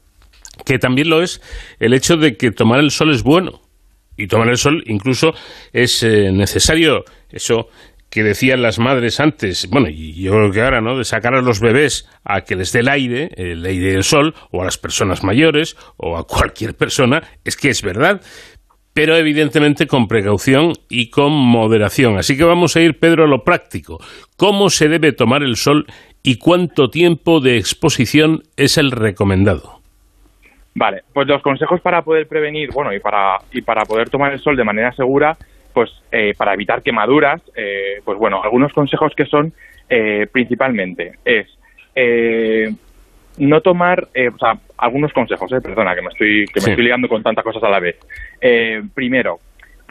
que también lo es el hecho de que tomar el sol es bueno. Y tomar el sol incluso es eh, necesario, eso que decían las madres antes, bueno, y yo creo que ahora, ¿no? De sacar a los bebés a que les dé el aire, el aire del sol, o a las personas mayores, o a cualquier persona, es que es verdad pero evidentemente con precaución y con moderación. Así que vamos a ir, Pedro, a lo práctico. ¿Cómo se debe tomar el sol y cuánto tiempo de exposición es el recomendado? Vale, pues los consejos para poder prevenir, bueno, y para, y para poder tomar el sol de manera segura, pues eh, para evitar quemaduras, eh, pues bueno, algunos consejos que son eh, principalmente es no tomar, eh, o sea, algunos consejos, eh, perdona, que me estoy, que me estoy liando con tantas cosas a la vez. Eh, primero,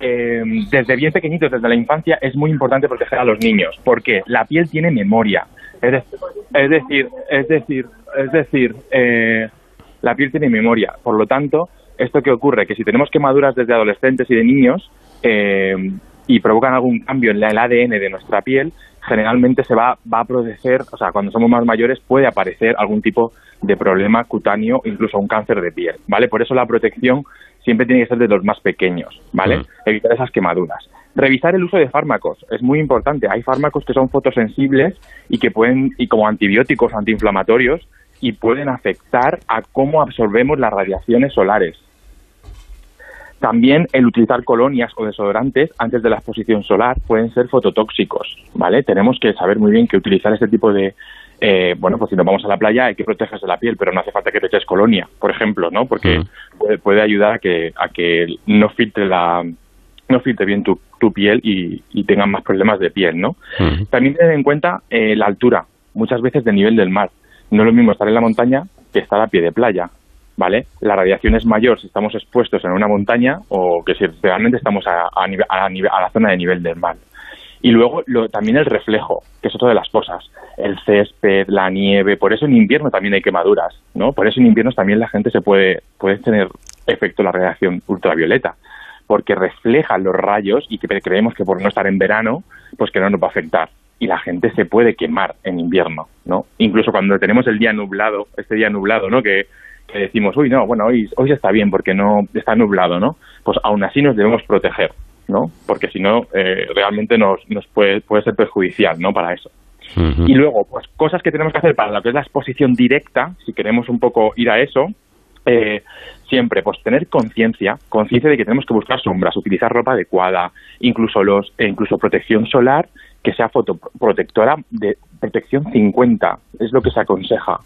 eh, desde bien pequeñitos, desde la infancia, es muy importante proteger a los niños, porque la piel tiene memoria. Es, de- es decir, es decir, es decir, eh, la piel tiene memoria. Por lo tanto, esto que ocurre, que si tenemos quemaduras desde adolescentes y de niños eh, y provocan algún cambio en la- el ADN de nuestra piel, generalmente se va, va a proteger, o sea, cuando somos más mayores puede aparecer algún tipo de problema cutáneo, incluso un cáncer de piel, ¿vale? Por eso la protección siempre tiene que ser de los más pequeños, ¿vale? Evitar esas quemaduras. Revisar el uso de fármacos es muy importante. Hay fármacos que son fotosensibles y que pueden, y como antibióticos antiinflamatorios, y pueden afectar a cómo absorbemos las radiaciones solares. También el utilizar colonias o desodorantes antes de la exposición solar pueden ser fototóxicos, ¿vale? Tenemos que saber muy bien que utilizar este tipo de, eh, bueno, pues si nos vamos a la playa hay que protegerse la piel, pero no hace falta que te eches colonia, por ejemplo, ¿no? Porque Mm. puede, puede ayudar a que, a que no filtre la no filtre bien tu, tu piel y, y tengan más problemas de piel, ¿no? Ujú. También tener en cuenta eh, la altura, muchas veces del nivel del mar. No es lo mismo estar en la montaña que estar a pie de playa, ¿vale? La radiación es mayor si estamos expuestos en una montaña o que si realmente estamos a, a, a, la zona de nivel del mar. Y luego lo- también el reflejo, que es otra de las cosas. El césped, la nieve, por eso en invierno también hay quemaduras, ¿no? Por eso en invierno también la gente se puede, puede tener efecto la radiación ultravioleta, porque reflejan los rayos y creemos que por no estar en verano, pues que no nos va a afectar. Y la gente se puede quemar en invierno, ¿no? Incluso cuando tenemos el día nublado, este día nublado, ¿no? Que, que decimos, uy, no, bueno, hoy, hoy está bien porque no está nublado, ¿no? Pues aún así nos debemos proteger, ¿no? Porque si no, eh, realmente nos, nos puede, puede ser perjudicial, ¿no? Para eso. Y luego, pues cosas que tenemos que hacer para lo que es la exposición directa, si queremos un poco ir a eso, eh, siempre, pues tener conciencia, conciencia de que tenemos que buscar sombras, utilizar ropa adecuada, incluso los, e incluso protección solar que sea fotoprotectora de protección 50, es lo que se aconseja.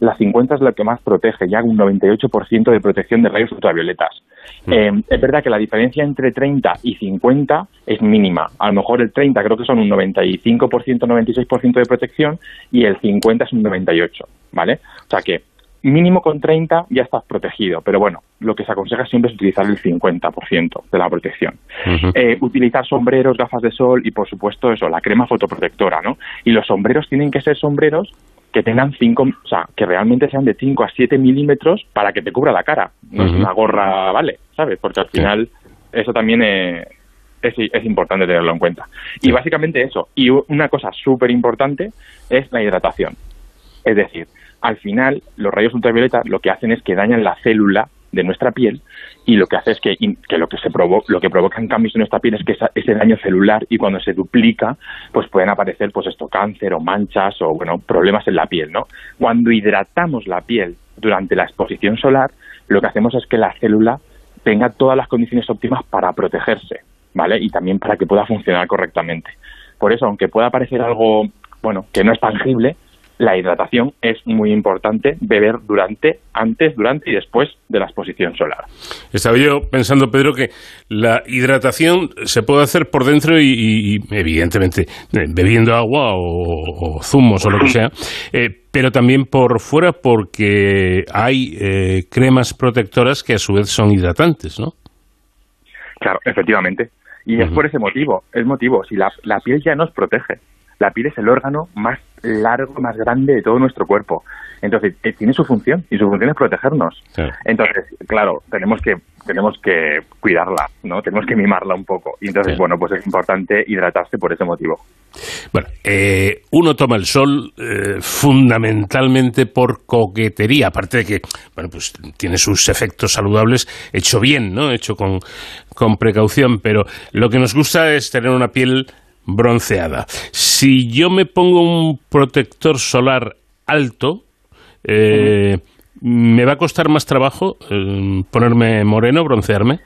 La 50 es la que más protege, ya un 98% de protección de rayos ultravioletas. Eh, es verdad que la diferencia entre 30 y 50 es mínima. A lo mejor el 30 creo que son un 95%, 96% de protección y el 50 es un 98%, ¿vale? O sea que mínimo con 30 ya estás protegido, pero bueno, lo que se aconseja siempre es utilizar el 50% de la protección. Eh, utilizar sombreros, gafas de sol y por supuesto eso, la crema fotoprotectora, ¿no? Y los sombreros tienen que ser sombreros que tengan 5, o sea, que realmente sean de 5 a 7 milímetros para que te cubra la cara. No es una gorra, ¿vale? ¿Sabes? Porque al final eso también eh, es, es importante tenerlo en cuenta. Y básicamente eso. Y una cosa súper importante es la hidratación. Es decir, al final los rayos ultravioleta lo que hacen es que dañan la célula de nuestra piel y lo que hace es que, que lo que se provo lo que provocan cambios en nuestra piel es que esa- ese daño celular y cuando se duplica pues pueden aparecer pues esto cáncer o manchas o bueno problemas en la piel no cuando hidratamos la piel durante la exposición solar lo que hacemos es que la célula tenga todas las condiciones óptimas para protegerse vale y también para que pueda funcionar correctamente. Por eso aunque pueda parecer algo bueno que no es tangible la hidratación es muy importante beber durante, antes, durante y después de la exposición solar. Estaba yo pensando, Pedro, que la hidratación se puede hacer por dentro y, y- evidentemente, eh, bebiendo agua o, o zumos o lo que sea, eh, pero también por fuera porque hay eh, cremas protectoras que a su vez son hidratantes, ¿no? Claro, efectivamente. Y es por ese motivo, es motivo, si la, la piel ya nos protege. La piel es el órgano más largo, más grande de todo nuestro cuerpo. Entonces, eh, tiene su función y su función es protegernos. Entonces, claro, tenemos que tenemos que cuidarla, ¿no? Tenemos que mimarla un poco. Y entonces, bueno, pues es importante hidratarse por ese motivo. Bueno, eh, uno toma el sol eh, fundamentalmente por coquetería, aparte de que, bueno, pues tiene sus efectos saludables, hecho bien, ¿no? Hecho con, con precaución, pero lo que nos gusta es tener una piel bronceada. Si yo me pongo un protector solar alto, eh, ¿me va a costar más trabajo eh, ponerme moreno, broncearme?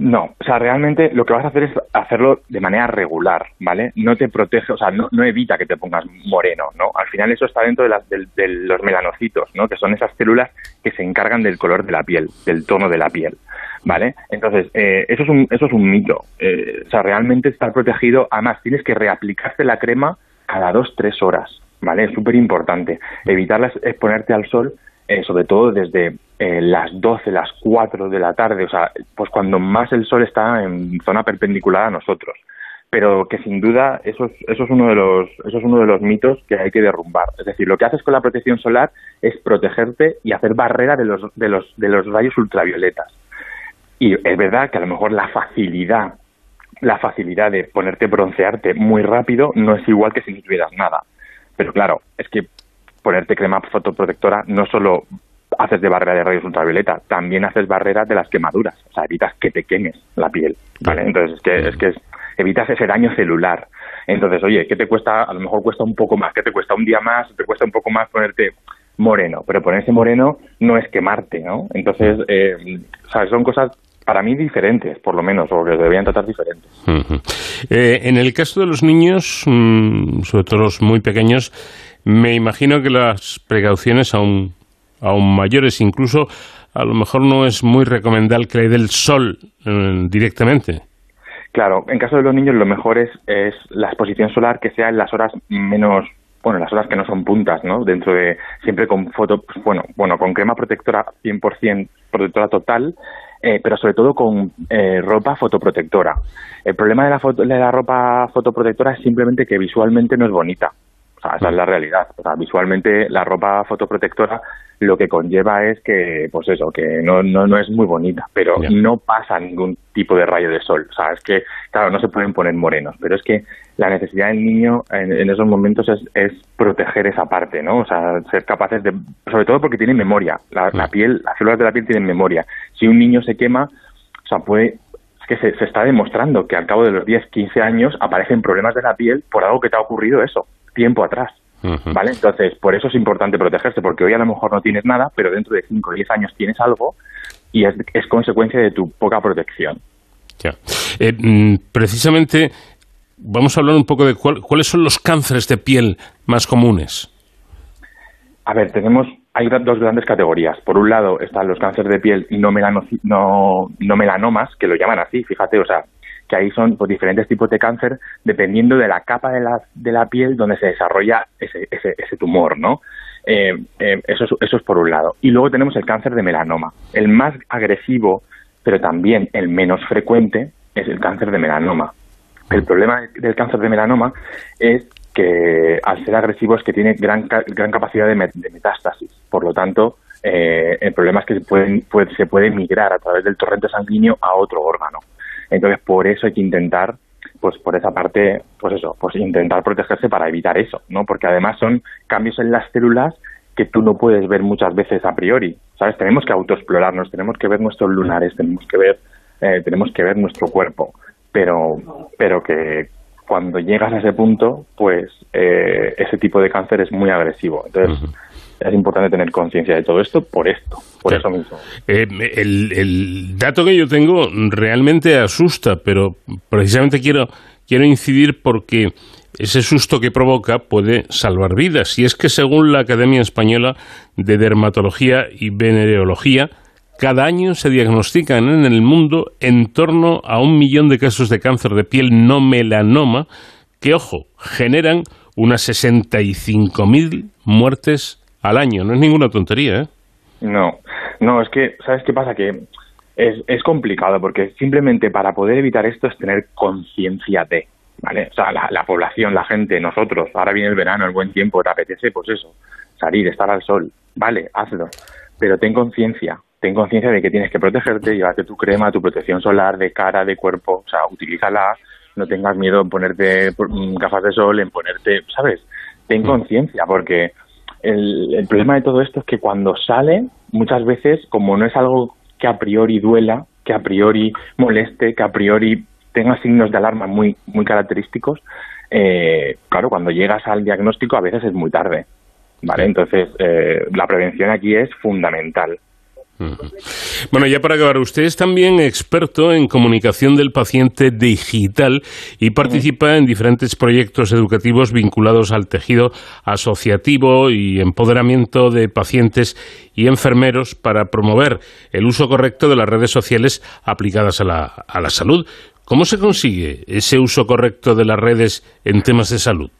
No, o sea, realmente lo que vas a hacer es hacerlo de manera regular, ¿vale? No te protege, o sea, no, evita que te pongas moreno, ¿no? Al final eso está dentro de, las- de los melanocitos, ¿no? Que son esas células que se encargan del color de la piel, del tono de la piel, ¿vale? Entonces, eh, eso, es un, eso es un mito. Eh, o sea, realmente estar protegido, además tienes que reaplicarte la crema cada dos, tres horas, ¿vale? Es súper importante. Evitar exponerte al sol, eh, sobre todo desde eh, las 12, las 4 de la tarde, o sea, pues cuando más el sol está en zona perpendicular a nosotros. Pero que sin duda eso es, eso es uno de los eso es uno de los mitos que hay que derrumbar. Es decir, lo que haces con la protección solar es protegerte y hacer barrera de los de los de los rayos ultravioletas. Y es verdad que a lo mejor la facilidad la facilidad de ponerte broncearte muy rápido no es igual que si no tuvieras nada. Pero claro, es que ponerte crema fotoprotectora no solo haces de barrera de rayos ultravioleta, también haces barrera de las quemaduras, o sea, evitas que te quemes la piel, ¿vale? Entonces, es que, es que es- evitas ese daño celular. Entonces, oye, ¿qué te cuesta? A lo mejor cuesta un poco más, ¿qué te cuesta un día más? ¿Te cuesta un poco más ponerte moreno? Pero ponerse moreno no es quemarte, ¿no? Entonces, eh, o sea, son cosas para mí diferentes, por lo menos, o que se deberían tratar diferentes. Eh, en el caso de los niños, mm, sobre todo los muy pequeños, me imagino que las precauciones aún, aún mayores, incluso a lo mejor no es muy recomendable que le dé el sol eh, directamente. Claro, en caso de los niños lo mejor es, es la exposición solar que sea en las horas menos, bueno, en las horas que no son puntas, ¿no? Dentro de, siempre con foto, pues, bueno, bueno, con crema protectora 100% protectora total, eh, pero sobre todo con eh, ropa fotoprotectora. El problema de la ropa fotoprotectora es simplemente que visualmente no es bonita. O sea, esa es la realidad. O sea, visualmente la ropa fotoprotectora lo que conlleva es que, pues eso, que no, no, no es muy bonita, pero no pasa ningún tipo de rayo de sol. O sea, es que, claro, no se pueden poner morenos, pero es que la necesidad del niño en, en esos momentos es, es proteger esa parte, ¿no? O sea, ser capaces de, sobre todo porque tienen memoria. La, la piel, las células de la piel tienen memoria. Si un niño se quema, o sea, puede, es que se, se está demostrando que al cabo de los 10, 15 años aparecen problemas de la piel por algo que te ha ocurrido eso, tiempo atrás. ¿Vale? Entonces, por eso es importante protegerse, porque hoy a lo mejor no tienes nada, pero dentro de 5 o 10 años tienes algo y es, es consecuencia de tu poca protección. Ya. Eh, mm, precisamente, vamos a hablar un poco de cuál- cuáles son los cánceres de piel más comunes. A ver, tenemos, hay dos grandes categorías. Por un lado están los cánceres de piel no, melanoci- no, no melanomas, que lo llaman así, fíjate, o sea, que ahí son pues, diferentes tipos de cáncer dependiendo de la capa de la, de la piel donde se desarrolla ese, ese, ese tumor, ¿no? Eh, eh, eso, es, eso es por un lado. Y luego tenemos el cáncer de melanoma. El más agresivo, pero también el menos frecuente, es el cáncer de melanoma. El problema del cáncer de melanoma es que al ser agresivo es que tiene gran, gran capacidad de, met- de metástasis. Por lo tanto, eh, el problema es que se, pueden, puede- se puede migrar a través del torrente sanguíneo a otro órgano. Entonces, por eso hay que intentar, pues por esa parte, pues eso, pues intentar protegerse para evitar eso, ¿no? Porque además son cambios en las células que tú no puedes ver muchas veces a priori, ¿sabes? Tenemos que autoexplorarnos, tenemos que ver nuestros lunares, tenemos que ver, eh, tenemos que ver nuestro cuerpo, pero, pero que cuando llegas a ese punto, pues eh, ese tipo de cáncer es muy agresivo. Entonces, es importante tener conciencia de todo esto por esto, por Claro. eso mismo. Eh, el, el dato que yo tengo realmente asusta, pero precisamente quiero, quiero incidir porque ese susto que provoca puede salvar vidas. Y es que según la Academia Española de Dermatología y Venereología, cada año se diagnostican en el mundo en torno a un millón de casos de cáncer de piel no melanoma que, ojo, generan unas 65.000 muertes al año. No es ninguna tontería, ¿eh? No, no, es que, ¿sabes qué pasa? Que es, es complicado porque simplemente para poder evitar esto es tener conciencia de, ¿vale? O sea, la, la población, la gente, nosotros, ahora viene el verano, el buen tiempo, te apetece, pues eso, salir, estar al sol, vale, hazlo, pero ten conciencia, ten conciencia de que tienes que protegerte, llevarte tu crema, tu protección solar de cara, de cuerpo, o sea, utilízala, no tengas miedo en ponerte mm, gafas de sol, en ponerte, ¿sabes? Ten conciencia, porque el, el problema de todo esto es que cuando sale, muchas veces, como no es algo que a priori duela, que a priori moleste, que a priori tenga signos de alarma muy, muy característicos, eh, claro, cuando llegas al diagnóstico a veces es muy tarde. ¿Vale? Entonces, eh, la prevención aquí es fundamental. Bueno, ya para acabar, usted es también experto en comunicación del paciente digital y participa en diferentes proyectos educativos vinculados al tejido asociativo y empoderamiento de pacientes y enfermeros para promover el uso correcto de las redes sociales aplicadas a la, a la salud. ¿Cómo se consigue ese uso correcto de las redes en temas de salud?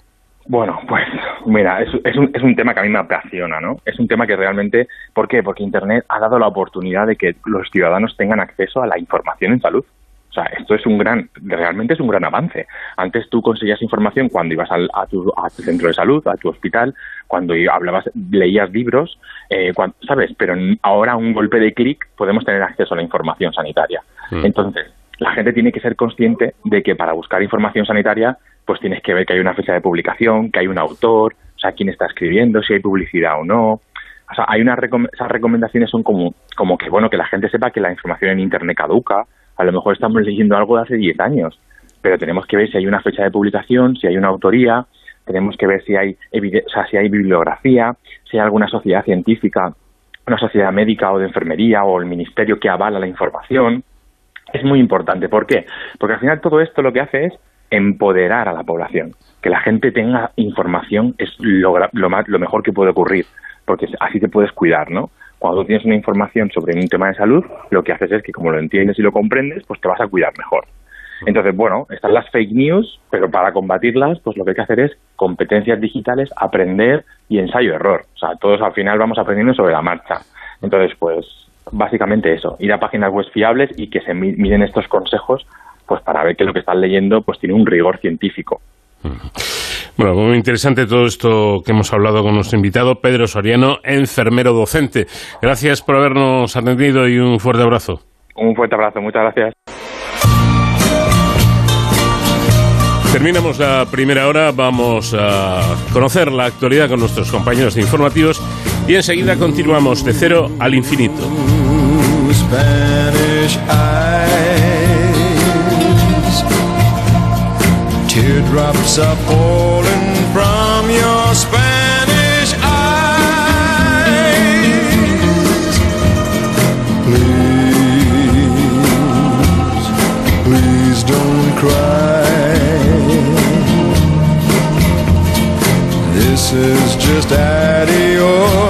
Bueno, pues mira, es, es, un, es un tema que a mí me apasiona, ¿no? Es un tema que realmente, ¿por qué? Porque Internet ha dado la oportunidad de que los ciudadanos tengan acceso a la información en salud. O sea, esto es un gran, realmente es un gran avance. Antes tú conseguías información cuando ibas al, a, tu, a, tu, centro de salud, a tu hospital, cuando hablabas, leías libros, eh, cuando, ¿sabes? Pero ahora a un golpe de clic podemos tener acceso a la información sanitaria. Mm. Entonces, la gente tiene que ser consciente de que para buscar información sanitaria pues tienes que ver que hay una fecha de publicación, que hay un autor, o sea, quién está escribiendo, si hay publicidad o no. O sea, hay unas recom esas recomendaciones son como, como que, bueno, que la gente sepa que la información en Internet caduca. A lo mejor estamos leyendo algo de hace 10 años, pero tenemos que ver si hay una fecha de publicación, si hay una autoría, tenemos que ver si hay, o si hay bibliografía, si hay alguna sociedad científica, una sociedad médica o de enfermería o el ministerio que avala la información. Es muy importante. ¿Por qué? Porque al final todo esto lo que hace es empoderar a la población. Que la gente tenga información es lo, lo, más, lo mejor que puede ocurrir, porque así te puedes cuidar, ¿no? Cuando tú tienes una información sobre un tema de salud, lo que haces es que como lo entiendes y lo comprendes, pues te vas a cuidar mejor. Entonces, bueno, están las fake news, pero para combatirlas, pues lo que hay que hacer es competencias digitales, aprender y ensayo-error. O sea, todos al final vamos aprendiendo sobre la marcha. Entonces, pues básicamente eso, ir a páginas web fiables y que se miren estos consejos pues para ver que lo que están leyendo pues tiene un rigor científico. Bueno, muy interesante todo esto que hemos hablado con nuestro invitado, Pedro Soriano, enfermero docente. Gracias por habernos atendido y un fuerte abrazo. Un fuerte abrazo, muchas gracias. Terminamos la primera hora, vamos a conocer la actualidad con nuestros compañeros de informativos y enseguida continuamos de cero al infinito. Teardrops are falling from your Spanish eyes. Please, please don't cry. This is just adios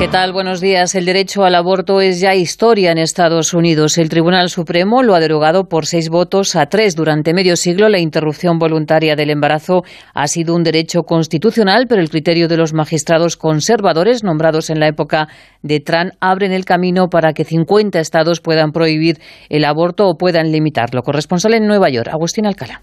¿Qué tal? Buenos días. El derecho al aborto es ya historia en Estados Unidos. El Tribunal Supremo lo ha derogado por seis votos a tres. Durante medio siglo, la interrupción voluntaria del embarazo ha sido un derecho constitucional, pero el criterio de los magistrados conservadores nombrados en la época de Trump abren el camino para que 50 estados puedan prohibir el aborto o puedan limitarlo. Corresponsal en Nueva York, Agustín Alcalá.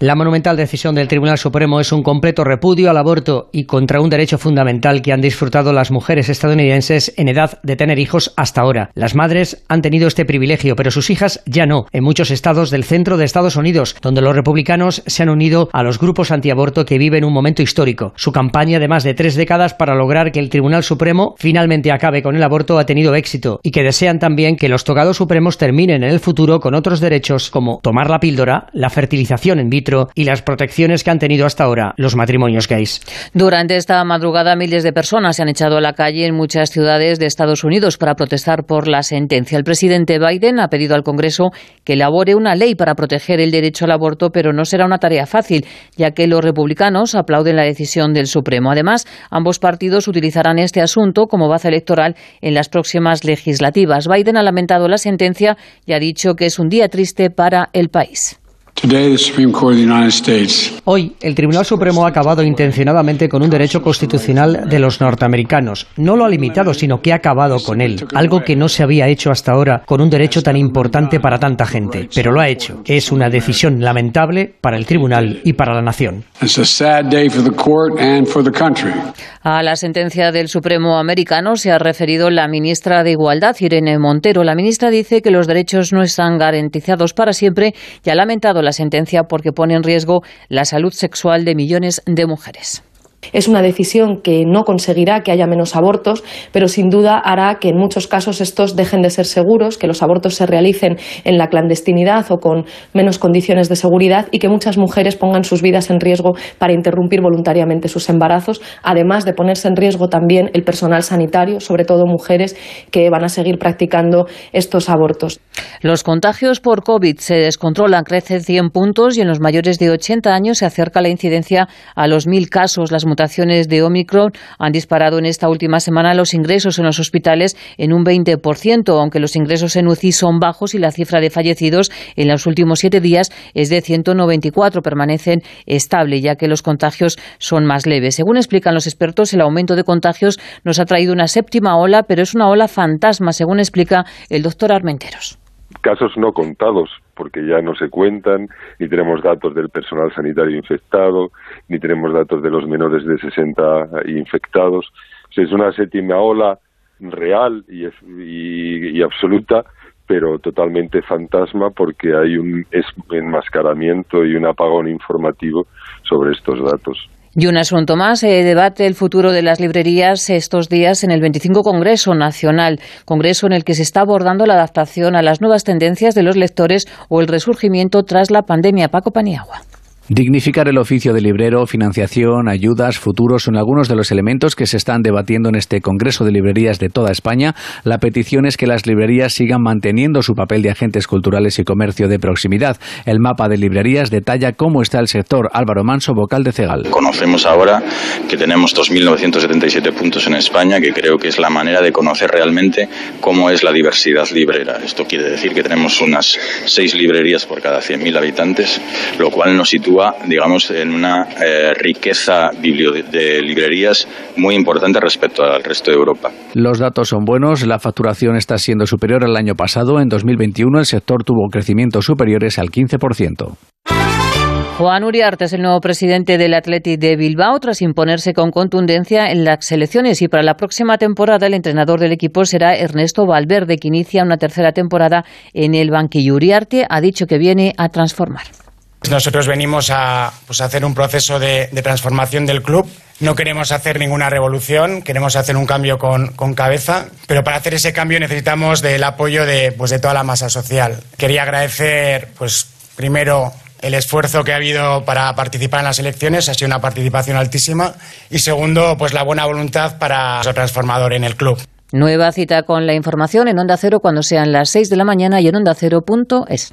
La monumental decisión del Tribunal Supremo es un completo repudio al aborto y contra un derecho fundamental que han disfrutado las mujeres estadounidenses en edad de tener hijos hasta ahora. Las madres han tenido este privilegio, pero sus hijas ya no, en muchos estados del centro de Estados Unidos, donde los republicanos se han unido a los grupos antiaborto que viven un momento histórico. Su campaña de más de tres décadas para lograr que el Tribunal Supremo finalmente acabe con el aborto ha tenido éxito y que desean también que los togados supremos terminen en el futuro con otros derechos como tomar la píldora, la fertilización in vitro, y las protecciones que han tenido hasta ahora los matrimonios gays. Durante esta madrugada, miles de personas se han echado a la calle en muchas ciudades de Estados Unidos para protestar por la sentencia. El presidente Biden ha pedido al Congreso que elabore una ley para proteger el derecho al aborto, pero no será una tarea fácil, ya que los republicanos aplauden la decisión del Supremo. Además, ambos partidos utilizarán este asunto como base electoral en las próximas legislativas. Biden ha lamentado la sentencia y ha dicho que es un día triste para el país. Hoy, el Tribunal Supremo ha acabado intencionadamente con un derecho constitucional de los norteamericanos. No lo ha limitado, sino que ha acabado con él, algo que no se había hecho hasta ahora con un derecho tan importante para tanta gente. Pero lo ha hecho. Es una decisión lamentable para el Tribunal y para la nación. A la sentencia del Supremo americano se ha referido la ministra de Igualdad, Irene Montero. La ministra dice que los derechos no están garantizados para siempre y ha lamentado la sentencia porque pone en riesgo la salud sexual de millones de mujeres. Es una decisión que no conseguirá que haya menos abortos, pero sin duda hará que en muchos casos estos dejen de ser seguros, que los abortos se realicen en la clandestinidad o con menos condiciones de seguridad y que muchas mujeres pongan sus vidas en riesgo para interrumpir voluntariamente sus embarazos, además de ponerse en riesgo también el personal sanitario, sobre todo mujeres que van a seguir practicando estos abortos. Los contagios por COVID se descontrolan, crecen 100 puntos y en los mayores de 80 años se acerca la incidencia a los mil casos. Las mutaciones de Omicron han disparado en esta última semana los ingresos en los hospitales en un 20%, aunque los ingresos en UCI son bajos y la cifra de fallecidos en los últimos siete días es de 194, permanecen estable ya que los contagios son más leves. Según explican los expertos, el aumento de contagios nos ha traído una séptima ola, pero es una ola fantasma, según explica el doctor Armenteros casos no contados, porque ya no se cuentan, ni tenemos datos del personal sanitario infectado, ni tenemos datos de los menores de 60 infectados. es una séptima ola real y, y, absoluta, pero totalmente fantasma porque hay un enmascaramiento y un apagón informativo sobre estos datos. Y un asunto más, se debate el futuro de las librerías estos días en el 25 Congreso Nacional, congreso en el que se está abordando la adaptación a las nuevas tendencias de los lectores o el resurgimiento tras la pandemia. Paco Paniagua. Dignificar el oficio de librero, financiación, ayudas, futuros son algunos de los elementos que se están debatiendo en este Congreso de Librerías de toda España. La petición es que las librerías sigan manteniendo su papel de agentes culturales y comercio de proximidad. El mapa de librerías detalla cómo está el sector. Álvaro Manso, vocal de Cegal. Conocemos ahora que tenemos 2.977 puntos en España, que creo que es la manera de conocer realmente cómo es la diversidad librera. Esto quiere decir que tenemos unas seis librerías por cada 100.000 habitantes, lo cual nos sitúa digamos, en una eh, riqueza de librerías muy importante respecto al resto de Europa. Los datos son buenos, la facturación está siendo superior al año pasado. En 2021 el sector tuvo crecimientos superiores al 15%. Juan Uriarte es el nuevo presidente del Athletic de Bilbao tras imponerse con contundencia en las selecciones y para la próxima temporada el entrenador del equipo será Ernesto Valverde que inicia una tercera temporada en el banquillo. Uriarte ha dicho que viene a transformar. Nosotros venimos a pues, hacer un proceso de, transformación del club. No queremos hacer ninguna revolución, queremos hacer un cambio con, cabeza, pero para hacer ese cambio necesitamos del apoyo de, pues, de toda la masa social. Quería agradecer, pues, primero, el esfuerzo que ha habido para participar en las elecciones, ha sido una participación altísima, y segundo, pues la buena voluntad para ser transformador en el club. Nueva cita con la información en Onda Cero cuando sean las 6 de la mañana y en onda ondacero.es.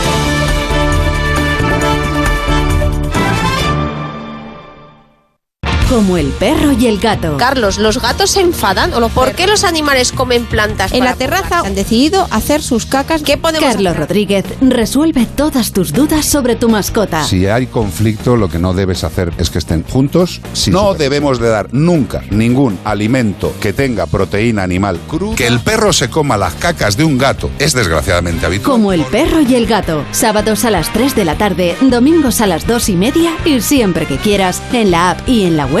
Como el perro y el gato. Carlos, ¿los gatos se enfadan? ¿O ¿Por qué los animales comen plantas? En la terraza han decidido hacer sus cacas. ¿Qué podemos Carlos Rodríguez resuelve todas tus dudas sobre tu mascota. Si hay conflicto, lo que no debes hacer es que estén juntos. no debemos de dar nunca ningún alimento que tenga proteína animal cruda. Que el perro se coma las cacas de un gato es desgraciadamente habitual. Como el perro y el gato. Sábados a las 3 de la tarde, domingos a las 2 y media y siempre que quieras en la app y en la web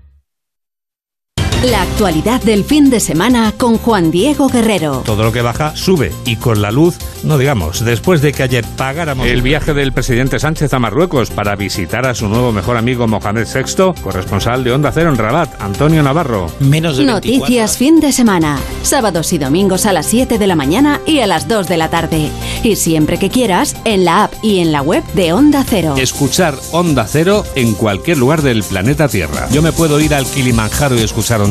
La actualidad del fin de semana con Juan Diego Guerrero. Todo lo que baja sube y con la luz, no digamos, después de que ayer pagáramos el viaje del presidente Sánchez a Marruecos para visitar a su nuevo mejor amigo Mohamed VI, corresponsal de Onda Cero en Rabat, Antonio Navarro. Menos Noticias fin de semana, sábados y domingos a las 7 de la mañana y a las 2 de la tarde. Y siempre que quieras, en la app y en la web de Onda Cero. Escuchar Onda Cero en cualquier lugar del planeta Tierra. Yo me puedo ir al Kilimanjaro y escuchar Onda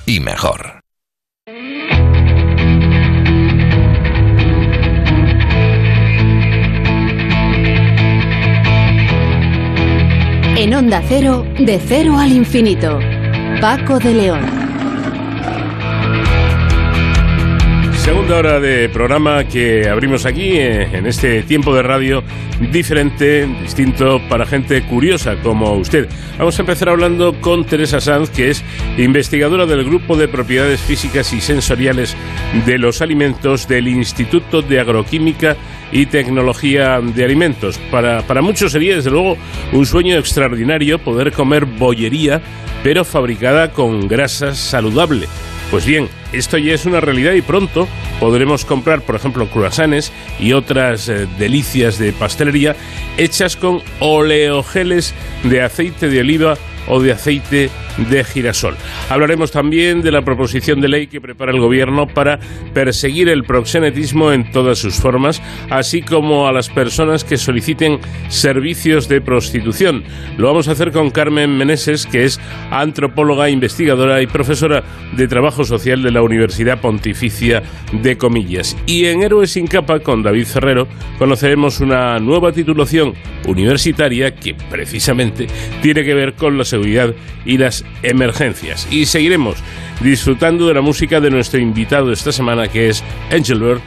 y mejor. En Onda Cero, de cero al infinito. Paco de León. Segunda hora de programa que abrimos aquí eh, en este tiempo de radio diferente, distinto para gente curiosa como usted. Vamos a empezar hablando con Teresa Sanz, que es investigadora del Grupo de Propiedades Físicas y Sensoriales de los Alimentos del Instituto de Agroquímica y Tecnología de Alimentos. Para, para muchos sería, desde luego, un sueño extraordinario poder comer bollería, pero fabricada con grasa saludable. Pues bien, esto ya es una realidad y pronto podremos comprar, por ejemplo, croissants y otras eh, delicias de pastelería hechas con oleogeles de aceite de oliva o de aceite de girasol. Hablaremos también de la proposición de ley que prepara el gobierno para perseguir el proxenetismo en todas sus formas, así como a las personas que soliciten servicios de prostitución. Lo vamos a hacer con Carmen Meneses, que es antropóloga, investigadora y profesora de trabajo social de la Universidad Pontificia de Comillas. Y en Héroes sin capa, con David Ferrero, conoceremos una nueva titulación universitaria que precisamente tiene que ver con la seguridad y las emergencias. Y seguiremos disfrutando de la música de nuestro invitado esta semana que es Engelbert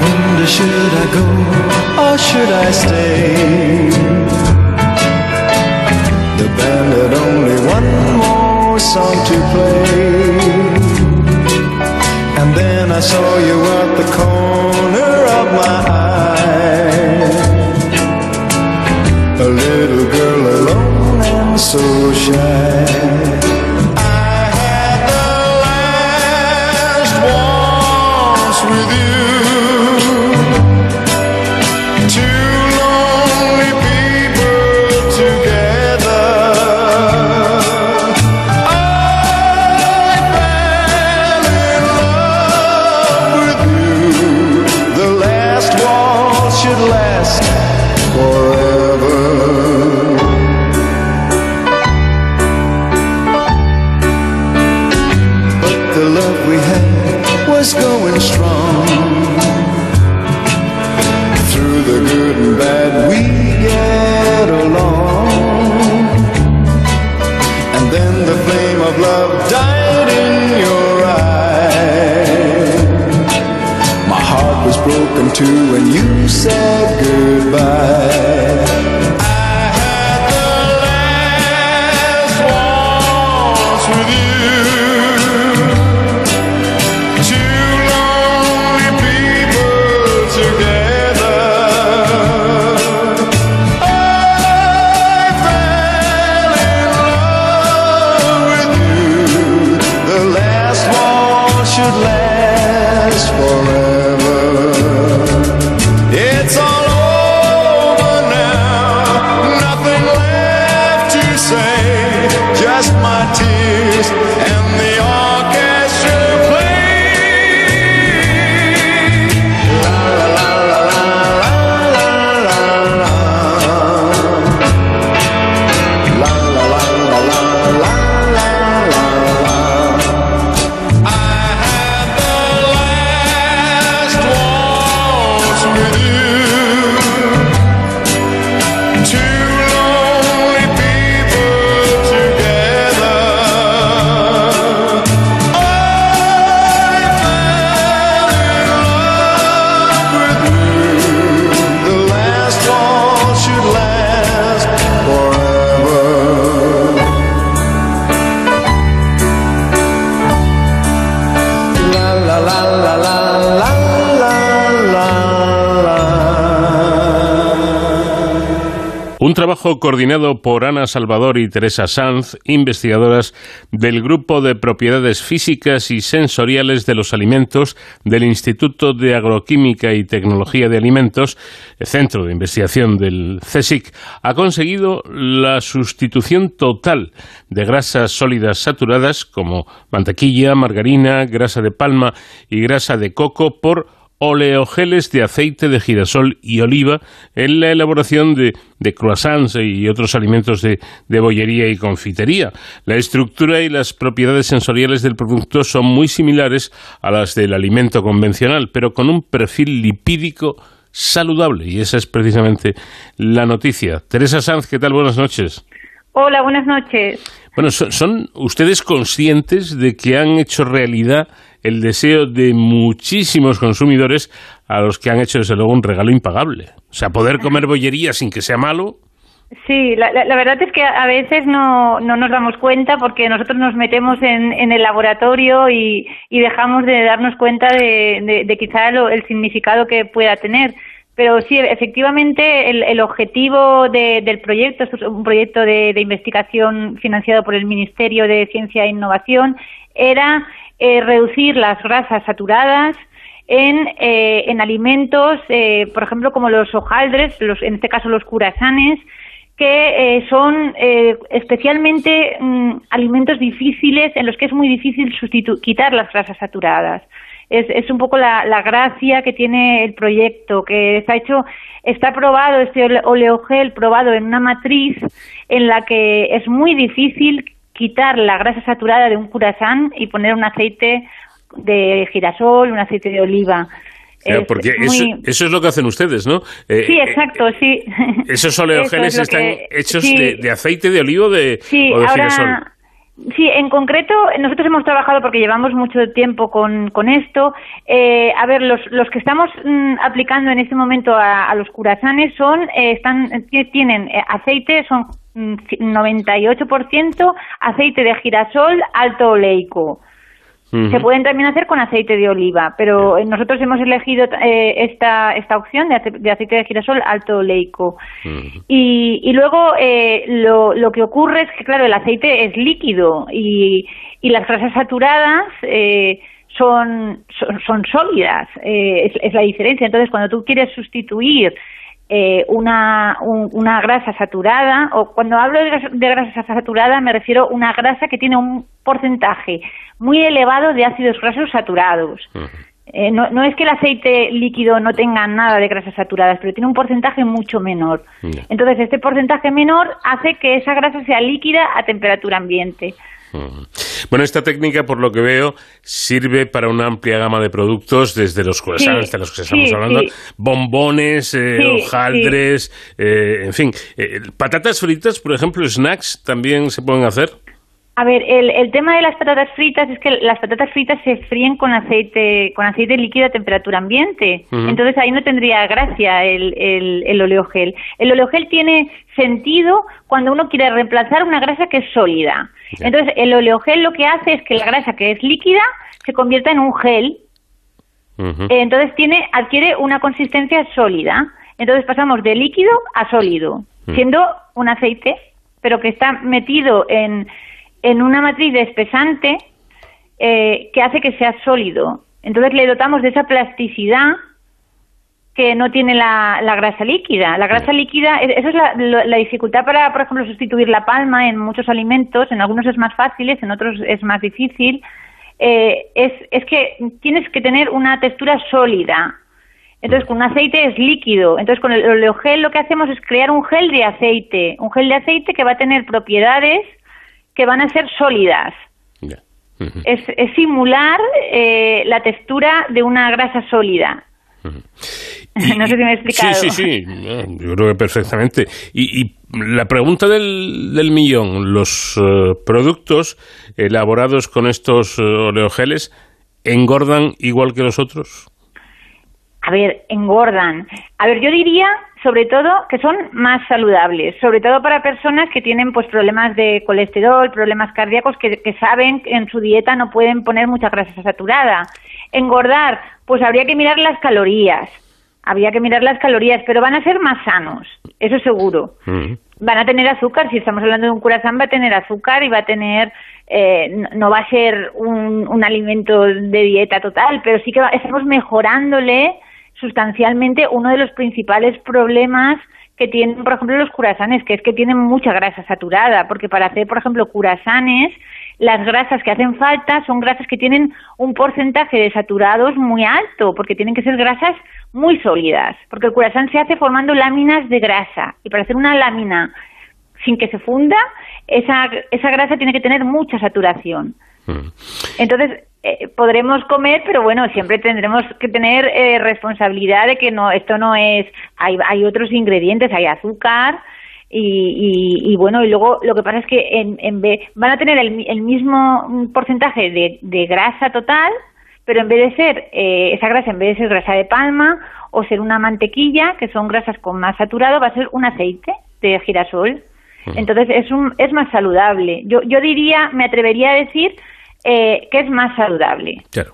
wonder should I go or should I stay? The band had only one more song to play. And then I saw you at the corner my. A little girl alone and so shy. just trabajo coordinado por Ana Salvador y Teresa Sanz, investigadoras del Grupo de Propiedades Físicas y Sensoriales de los Alimentos del Instituto de Agroquímica y Tecnología de Alimentos, el Centro de Investigación del CSIC, ha conseguido la sustitución total de grasas sólidas saturadas como mantequilla, margarina, grasa de palma y grasa de coco por oleogeles de aceite de girasol y oliva en la elaboración de, de croissants y otros alimentos de, de, bollería y confitería. La estructura y las propiedades sensoriales del producto son muy similares a las del alimento convencional, pero con un perfil lipídico saludable y esa es precisamente la noticia. Teresa Sanz, ¿qué tal? Buenas noches. Hola, buenas noches. Bueno, ¿son, ¿son ustedes conscientes de que han hecho realidad el deseo de muchísimos consumidores a los que han hecho desde luego un regalo impagable. O sea, poder comer bollería sin que sea malo. Sí, la, la, verdad es que a veces no, no, nos damos cuenta porque nosotros nos metemos en, en el laboratorio y, y, dejamos de darnos cuenta de, de, quizá lo, el significado que pueda tener. Pero sí, efectivamente, el, el objetivo de, del proyecto, un proyecto de, de investigación financiado por el Ministerio de Ciencia e Innovación, era eh, reducir las grasas saturadas en, eh, en alimentos, eh, por ejemplo, como los hojaldres, los, en este caso los curasanes, que son especialmente mm, alimentos difíciles en los que es muy difícil quitar las grasas saturadas. Es, es un poco la, la, gracia que tiene el proyecto, que está hecho, está probado, este oleogel probado en una matriz en la que es muy difícil quitar la grasa saturada de un curasán y poner un aceite de girasol, un aceite de oliva. Claro, porque muy... eso, eso, es lo que hacen ustedes, ¿no? Eh, sí, exacto, sí. Esos oleogeles es están que, hechos sí. de, de, aceite de oliva de, sí, o de ahora, girasol. Sí, en concreto, nosotros hemos trabajado porque llevamos mucho tiempo con, con esto. Eh, a ver, los, los que estamos mm, aplicando en este momento a, a los curasanes son, eh, están, tienen eh, aceite, son 98% aceite de girasol alto oleico. Uh -huh. Se pueden también hacer con aceite de oliva, pero nosotros hemos elegido eh, esta, esta opción de, ace de, aceite de girasol alto oleico. Uh -huh. y, y, luego eh, lo, lo, que ocurre es que, claro, el aceite es líquido y, y las grasas saturadas eh, son, son, son, sólidas, eh, es, es la diferencia. Entonces, cuando tú quieres sustituir eh, una, un, una grasa saturada, o cuando hablo de, de, grasa saturada me refiero a una grasa que tiene un porcentaje muy elevado de ácidos grasos saturados. Uh -huh. eh, no, no, es que el aceite líquido no tenga nada de grasas saturadas, pero tiene un porcentaje mucho menor. Entonces, este porcentaje menor hace que esa grasa sea líquida a temperatura ambiente. Bueno, esta técnica, por lo que veo, sirve para una amplia gama de productos, desde los croissants, sí, de los que estamos sí, hablando, sí. bombones, eh, hojaldres, eh, en fin. Eh, patatas fritas, por ejemplo, snacks, también se pueden hacer. A ver, el, el, tema de las patatas fritas es que las patatas fritas se fríen con aceite, con aceite líquido a temperatura ambiente. Uh -huh. Entonces ahí no tendría gracia el, el, el, oleogel. El oleogel tiene sentido cuando uno quiere reemplazar una grasa que es sólida. Yeah. Entonces el oleogel lo que hace es que la grasa que es líquida se convierta en un gel. Uh -huh. Entonces tiene, adquiere una consistencia sólida. Entonces pasamos de líquido a sólido, uh -huh. siendo un aceite, pero que está metido en en una matriz de espesante eh, que hace que sea sólido. Entonces le dotamos de esa plasticidad que no tiene la, la grasa líquida. La grasa líquida, esa es la, la, dificultad para, por ejemplo, sustituir la palma en muchos alimentos. En algunos es más fácil, en otros es más difícil. Eh, es, es que tienes que tener una textura sólida. Entonces, con un aceite es líquido. Entonces, con el oleogel lo que hacemos es crear un gel de aceite. Un gel de aceite que va a tener propiedades que van a ser sólidas. Yeah. Uh -huh. es, es, simular eh, la textura de una grasa sólida. Uh -huh. no sé si me he explicado. Sí, sí, sí, yo creo que perfectamente. Y, y la pregunta del, del millón, ¿los uh, productos elaborados con estos uh, oleogeles engordan igual que los otros? A ver, engordan. A ver, yo diría sobre todo que son más saludables, sobre todo para personas que tienen pues problemas de colesterol, problemas cardíacos, que, que saben que en su dieta no pueden poner mucha grasa saturada. Engordar, pues habría que mirar las calorías. Habría que mirar las calorías, pero van a ser más sanos, eso seguro. Van a tener azúcar, si estamos hablando de un curazán va a tener azúcar y va a tener, eh, no, no va a ser un, un alimento de dieta total, pero sí que va- estamos mejorándole sustancialmente uno de los principales problemas que tienen, por ejemplo, los curasanes, que es que tienen mucha grasa saturada, porque para hacer, por ejemplo, curasanes, las grasas que hacen falta son grasas que tienen un porcentaje de saturados muy alto, porque tienen que ser grasas muy sólidas, porque el curasán se hace formando láminas de grasa, y para hacer una lámina sin que se funda, esa, esa grasa tiene que tener mucha saturación. Entonces, eh, podremos comer, pero bueno, siempre tendremos que tener eh, responsabilidad de que no, esto no es, hay, hay otros ingredientes, hay azúcar y, y, y bueno, y luego lo que pasa es que en, en vez, van a tener el, el mismo mm, porcentaje de, de grasa total, pero en vez de ser, eh, esa grasa en vez de ser grasa de palma o ser una mantequilla, que son grasas con más saturado, va a ser un aceite de girasol. Entonces es, un, es más saludable. Yo, yo diría, me atrevería a decir eh, que es más saludable. Claro.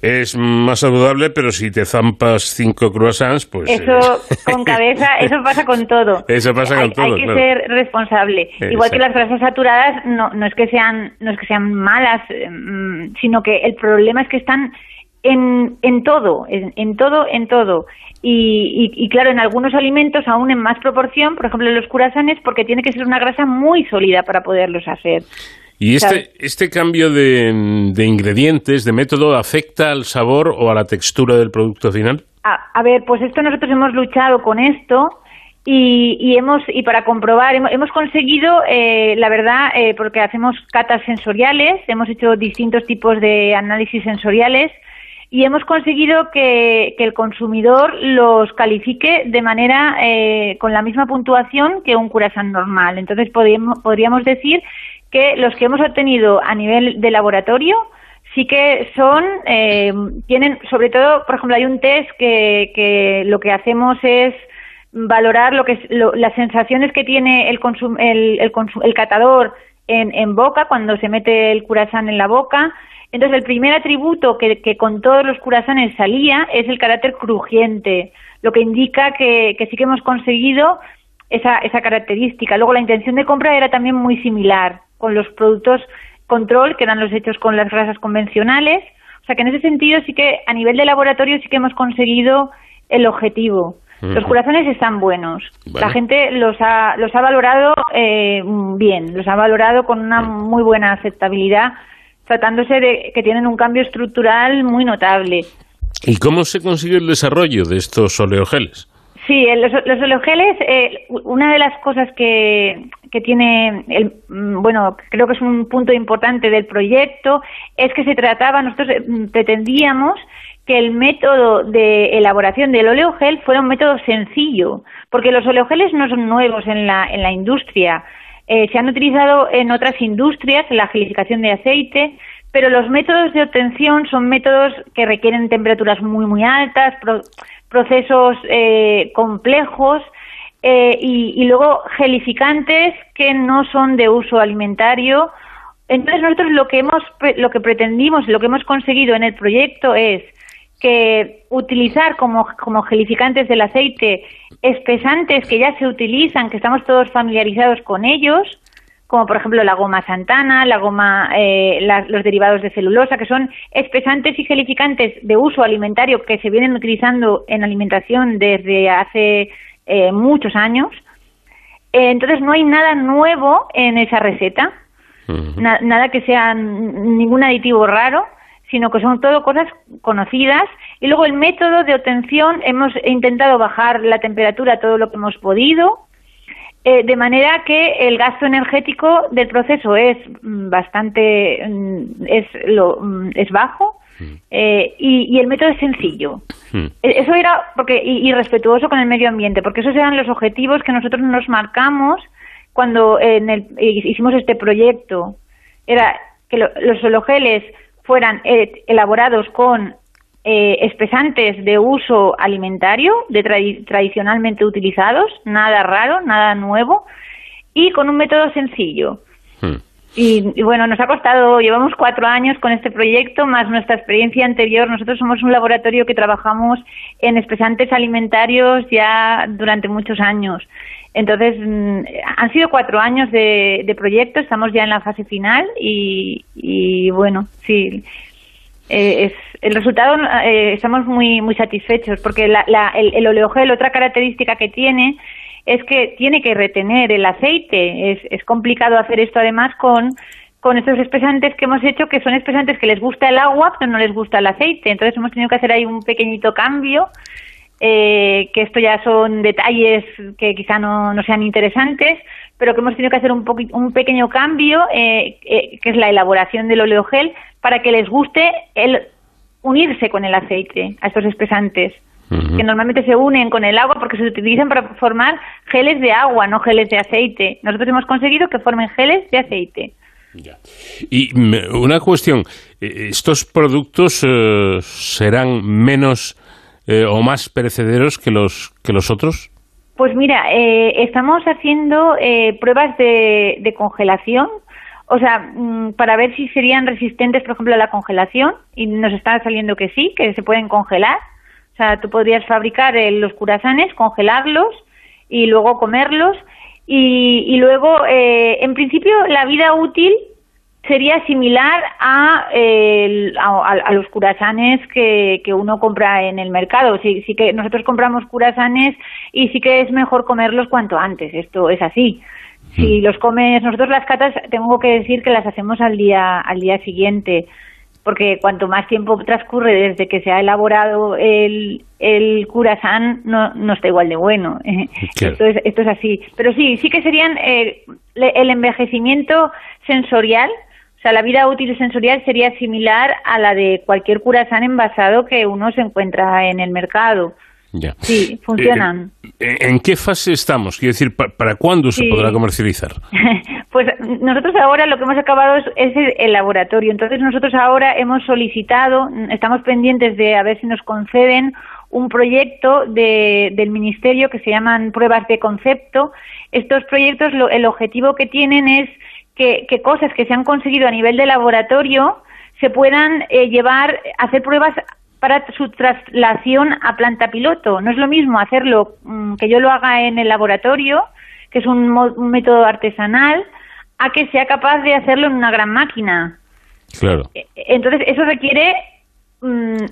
Es más saludable, pero si te zampas cinco croissants, pues... eso eh, con cabeza, eso pasa con todo. Eso pasa con hay, todo, Hay que claro. ser responsable. Igual que las grasas saturadas no, no es que sean no es que sean malas, eh, mm, sino que el problema es que están en, en todo, en, en todo, en todo. Y, y, y claro, en algunos alimentos aún en más proporción, por ejemplo en los curasanes, porque tiene que ser una grasa muy sólida para poderlos hacer. ¿Y este, este cambio de, de ingredientes, de método, afecta al sabor o a la textura del producto final? A, a ver, pues esto nosotros hemos luchado con esto y, y hemos y para comprobar hemos, hemos conseguido, eh, la verdad, eh, porque hacemos catas sensoriales, hemos hecho distintos tipos de análisis sensoriales y hemos conseguido que, que el consumidor los califique de manera eh, con la misma puntuación que un curasán normal. Entonces podríamos, podríamos decir que los que hemos obtenido a nivel de laboratorio sí que son, eh, tienen, sobre todo, por ejemplo, hay un test que, lo que hacemos es valorar lo que es, lo- las sensaciones que tiene el, consum- el, el, consu- el catador en, en boca cuando se mete el curasán en la boca. Entonces, el primer atributo que, que con todos los curasanes salía es el carácter crujiente, lo que indica que, que sí que hemos conseguido esa, esa característica. Luego, la intención de compra era también muy similar con los productos control, que eran los hechos con las grasas convencionales. O sea que en ese sentido sí que a nivel de laboratorio sí que hemos conseguido el objetivo. Los Ujú. curasanes están buenos. Vale. La gente los ha, los ha valorado eh, bien, los ha valorado con una muy buena aceptabilidad, tratándose de que tienen un cambio estructural muy notable. ¿Y cómo se consigue el desarrollo de estos oleogeles? Sí, los, los eh, una de las cosas que, que tiene, el, mm, bueno, creo que es un punto importante del proyecto, es que se trataba, nosotros eh, mm, pretendíamos que el método de elaboración del oleogel fuera un método sencillo, porque los oleogeles no son nuevos en la, en la industria, eh, se han utilizado en otras industrias, en la gelificación de aceite, pero los métodos de obtención son métodos que requieren temperaturas muy, muy altas, pro- procesos eh, complejos eh, y, luego gelificantes que no son de uso alimentario. Entonces nosotros lo que hemos, lo que pretendimos, lo que hemos conseguido en el proyecto es que utilizar como, como gelificantes del aceite espesantes que ya se utilizan, que estamos todos familiarizados con ellos, como por ejemplo la goma santana, la goma, eh, la- los derivados de celulosa, que son espesantes y gelificantes de uso alimentario que se vienen utilizando en alimentación desde hace eh, muchos años. Eh, entonces no hay nada nuevo en esa receta, Na- nada que sea ningún aditivo raro, sino que son todo cosas conocidas. Y luego el método de obtención, hemos intentado bajar la temperatura todo lo que hemos podido, eh, de manera que el gasto energético del proceso es mm, bastante mm, es lo mm, es bajo eh, y, y el método es sencillo. E- eso era porque y, y respetuoso con el medio ambiente porque esos eran los objetivos que nosotros nos marcamos cuando en el, hicimos este proyecto. Era que lo- los hologeles fueran eh, elaborados con eh, espesantes de uso alimentario, de tradi- tradicionalmente utilizados, nada raro, nada nuevo, y con un método sencillo. Y, y, bueno, nos ha costado, llevamos cuatro años con este proyecto, más nuestra experiencia anterior. Nosotros somos un laboratorio que trabajamos en espesantes alimentarios ya durante muchos años. Entonces, mm, han sido cuatro años de, de proyecto, estamos ya en la fase final y, y bueno, sí, eh, es, el resultado eh, estamos muy muy satisfechos porque la, la, el, el oleogel, otra característica que tiene es que tiene que retener el aceite. Es, es complicado hacer esto además con con estos espesantes que hemos hecho, que son espesantes que les gusta el agua, pero no les gusta el aceite. Entonces hemos tenido que hacer ahí un pequeñito cambio, eh, que esto ya son detalles que quizá no, no, sean interesantes, pero que hemos tenido que hacer un, un pequeño cambio, eh, eh, que es la elaboración del oleogel, para que les guste el unirse con el aceite a estos espesantes que normalmente se unen con el agua porque se utilizan para formar geles de agua, no geles de aceite. Nosotros hemos conseguido que formen geles de aceite. Ya. Y una cuestión, ¿estos productos eh, serán menos eh, o más perecederos que los, que los otros? Pues mira, eh, estamos haciendo eh, pruebas de, congelación, o sea, mmm, para ver si serían resistentes, por ejemplo, a la congelación, y nos está saliendo que sí, que se pueden congelar. O sea, tú podrías fabricar eh, los curasanes, congelarlos y luego comerlos. Y, y luego, eh, en principio, la vida útil sería similar a, eh, a, a, los curasanes que, que, uno compra en el mercado. Sí, sí que nosotros compramos curasanes y sí que es mejor comerlos cuanto antes. Esto es así. Si los comes, nosotros las catas tengo que decir que las hacemos al día al día siguiente porque cuanto más tiempo transcurre desde que se ha elaborado el, el curasán, no, no está igual de bueno. Claro. Esto, es, esto es así. Pero sí, sí que serían eh, el envejecimiento sensorial, sea, la vida útil sensorial sería similar a la de cualquier curasán envasado que uno se encuentra en el mercado. Ya. Sí, funcionan. Eh, ¿En qué fase estamos? Quiero decir, ¿para, para cuándo se podrá comercializar? pues nosotros ahora lo que hemos acabado es, es, el laboratorio. Entonces nosotros ahora hemos solicitado, estamos pendientes de a ver si nos conceden un proyecto de, del Ministerio que se llaman pruebas de concepto. Estos proyectos, lo, el objetivo que tienen es que, que cosas que se han conseguido a nivel de laboratorio se puedan eh, llevar, hacer pruebas para su traslación a planta piloto. No es lo mismo hacerlo mmm, que yo lo haga en el laboratorio, que es un, un, método artesanal, a que sea capaz de hacerlo en una gran máquina. Claro. Entonces, eso requiere, mmm,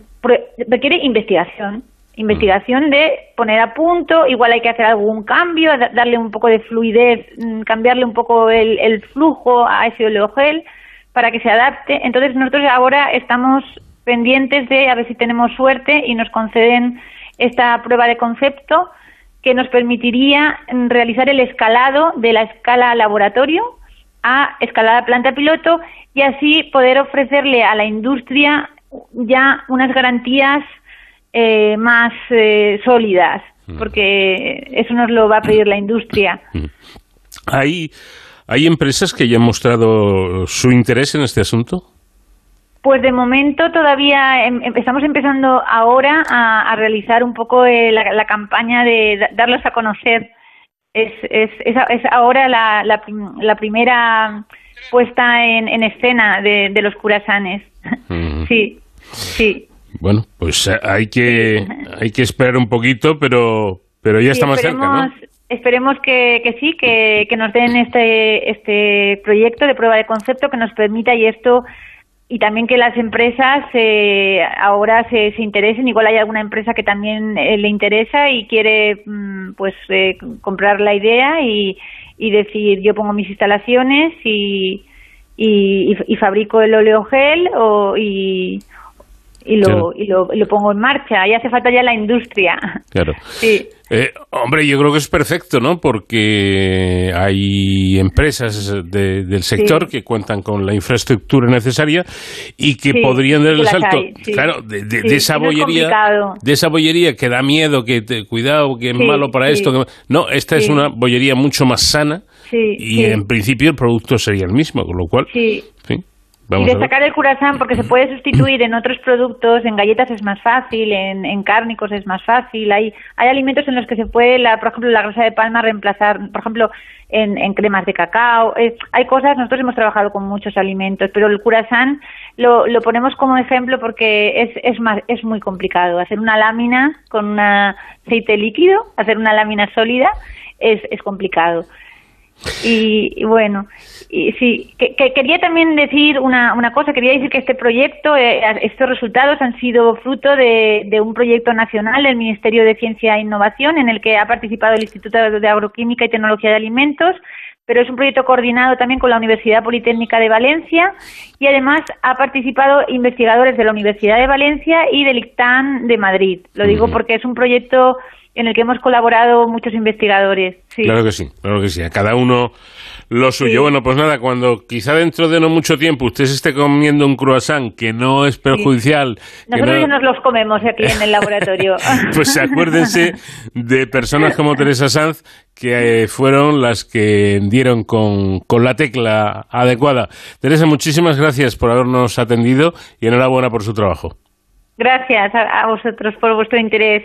requiere investigación. Investigación de poner a punto, igual hay que hacer algún cambio, darle un poco de fluidez, mmm, cambiarle un poco el, el flujo a ese oleogel para que se adapte. Entonces, nosotros ahora estamos pendientes de a ver si tenemos suerte y nos conceden esta prueba de concepto que nos permitiría realizar el escalado de la escala laboratorio a escalada planta piloto y así poder ofrecerle a la industria ya unas garantías eh, más eh, sólidas, porque eso nos lo va a pedir la industria. ¿Hay, ¿Hay empresas que ya han mostrado su interés en este asunto? Pues de momento todavía em, estamos empezando ahora a, a realizar un poco eh, la, la, campaña de darlos a conocer. Es, es, es, es ahora la, la, la, primera puesta en, en escena de, de, los curasanes. Mm. Sí, sí. Bueno, pues eh, hay que, hay que esperar un poquito, pero, pero ya sí, está más cerca, ¿no? Esperemos que, que sí, que, que nos den este, este proyecto de prueba de concepto que nos permita y esto y también que las empresas eh, ahora se, se, interesen. Igual hay alguna empresa que también eh, le interesa y quiere mm, pues eh, comprar la idea y, y, decir yo pongo mis instalaciones y, y, y fabrico el oleogel o, y, y lo, claro. y lo, y lo pongo en marcha. Ahí hace falta ya la industria. Claro. Sí. Eh, hombre, yo creo que es perfecto, ¿no? Porque hay empresas de, del sector sí. que cuentan con la infraestructura necesaria y que sí, podrían dar el salto. Hay. Claro, de, de, de esa bollería, de esa bollería que da miedo, que te, cuidado, que es malo para esto. Que, no, esta es una bollería mucho más sana y en principio el producto sería el mismo, con lo cual. Sí. Vamos y destacar el curasán porque se puede sustituir en otros productos, en galletas es más fácil, en, en cárnicos es más fácil. Hay, hay alimentos en los que se puede, la, por ejemplo, la grasa de palma reemplazar, por ejemplo, en, en cremas de cacao. Eh, hay cosas, nosotros hemos trabajado con muchos alimentos, pero el curasán lo, lo ponemos como ejemplo porque es, es, más, es muy complicado. Hacer una lámina con un aceite líquido, hacer una lámina sólida, es, es complicado. Y, y bueno, y sí, que, que quería también decir una, una cosa, quería decir que este proyecto, eh, estos resultados han sido fruto de, de un proyecto nacional del Ministerio de Ciencia e Innovación en el que ha participado el Instituto de Agroquímica y Tecnología de Alimentos, pero es un proyecto coordinado también con la Universidad Politécnica de Valencia y además ha participado investigadores de la Universidad de Valencia y del ICTAN de Madrid. Lo digo porque es un proyecto en el que hemos colaborado muchos investigadores. Sí. Claro que sí, claro que sí. A cada uno lo suyo. Sí. Bueno, pues nada, cuando quizá dentro de no mucho tiempo usted se esté comiendo un croissant que no es perjudicial, Nosotros no- ya nos los comemos aquí en el laboratorio. pues acuérdense de personas como Teresa Sanz que eh, fueron las que dieron con, con la tecla adecuada. Teresa, muchísimas gracias por habernos atendido y enhorabuena por su trabajo. Gracias a, a vosotros por vuestro interés.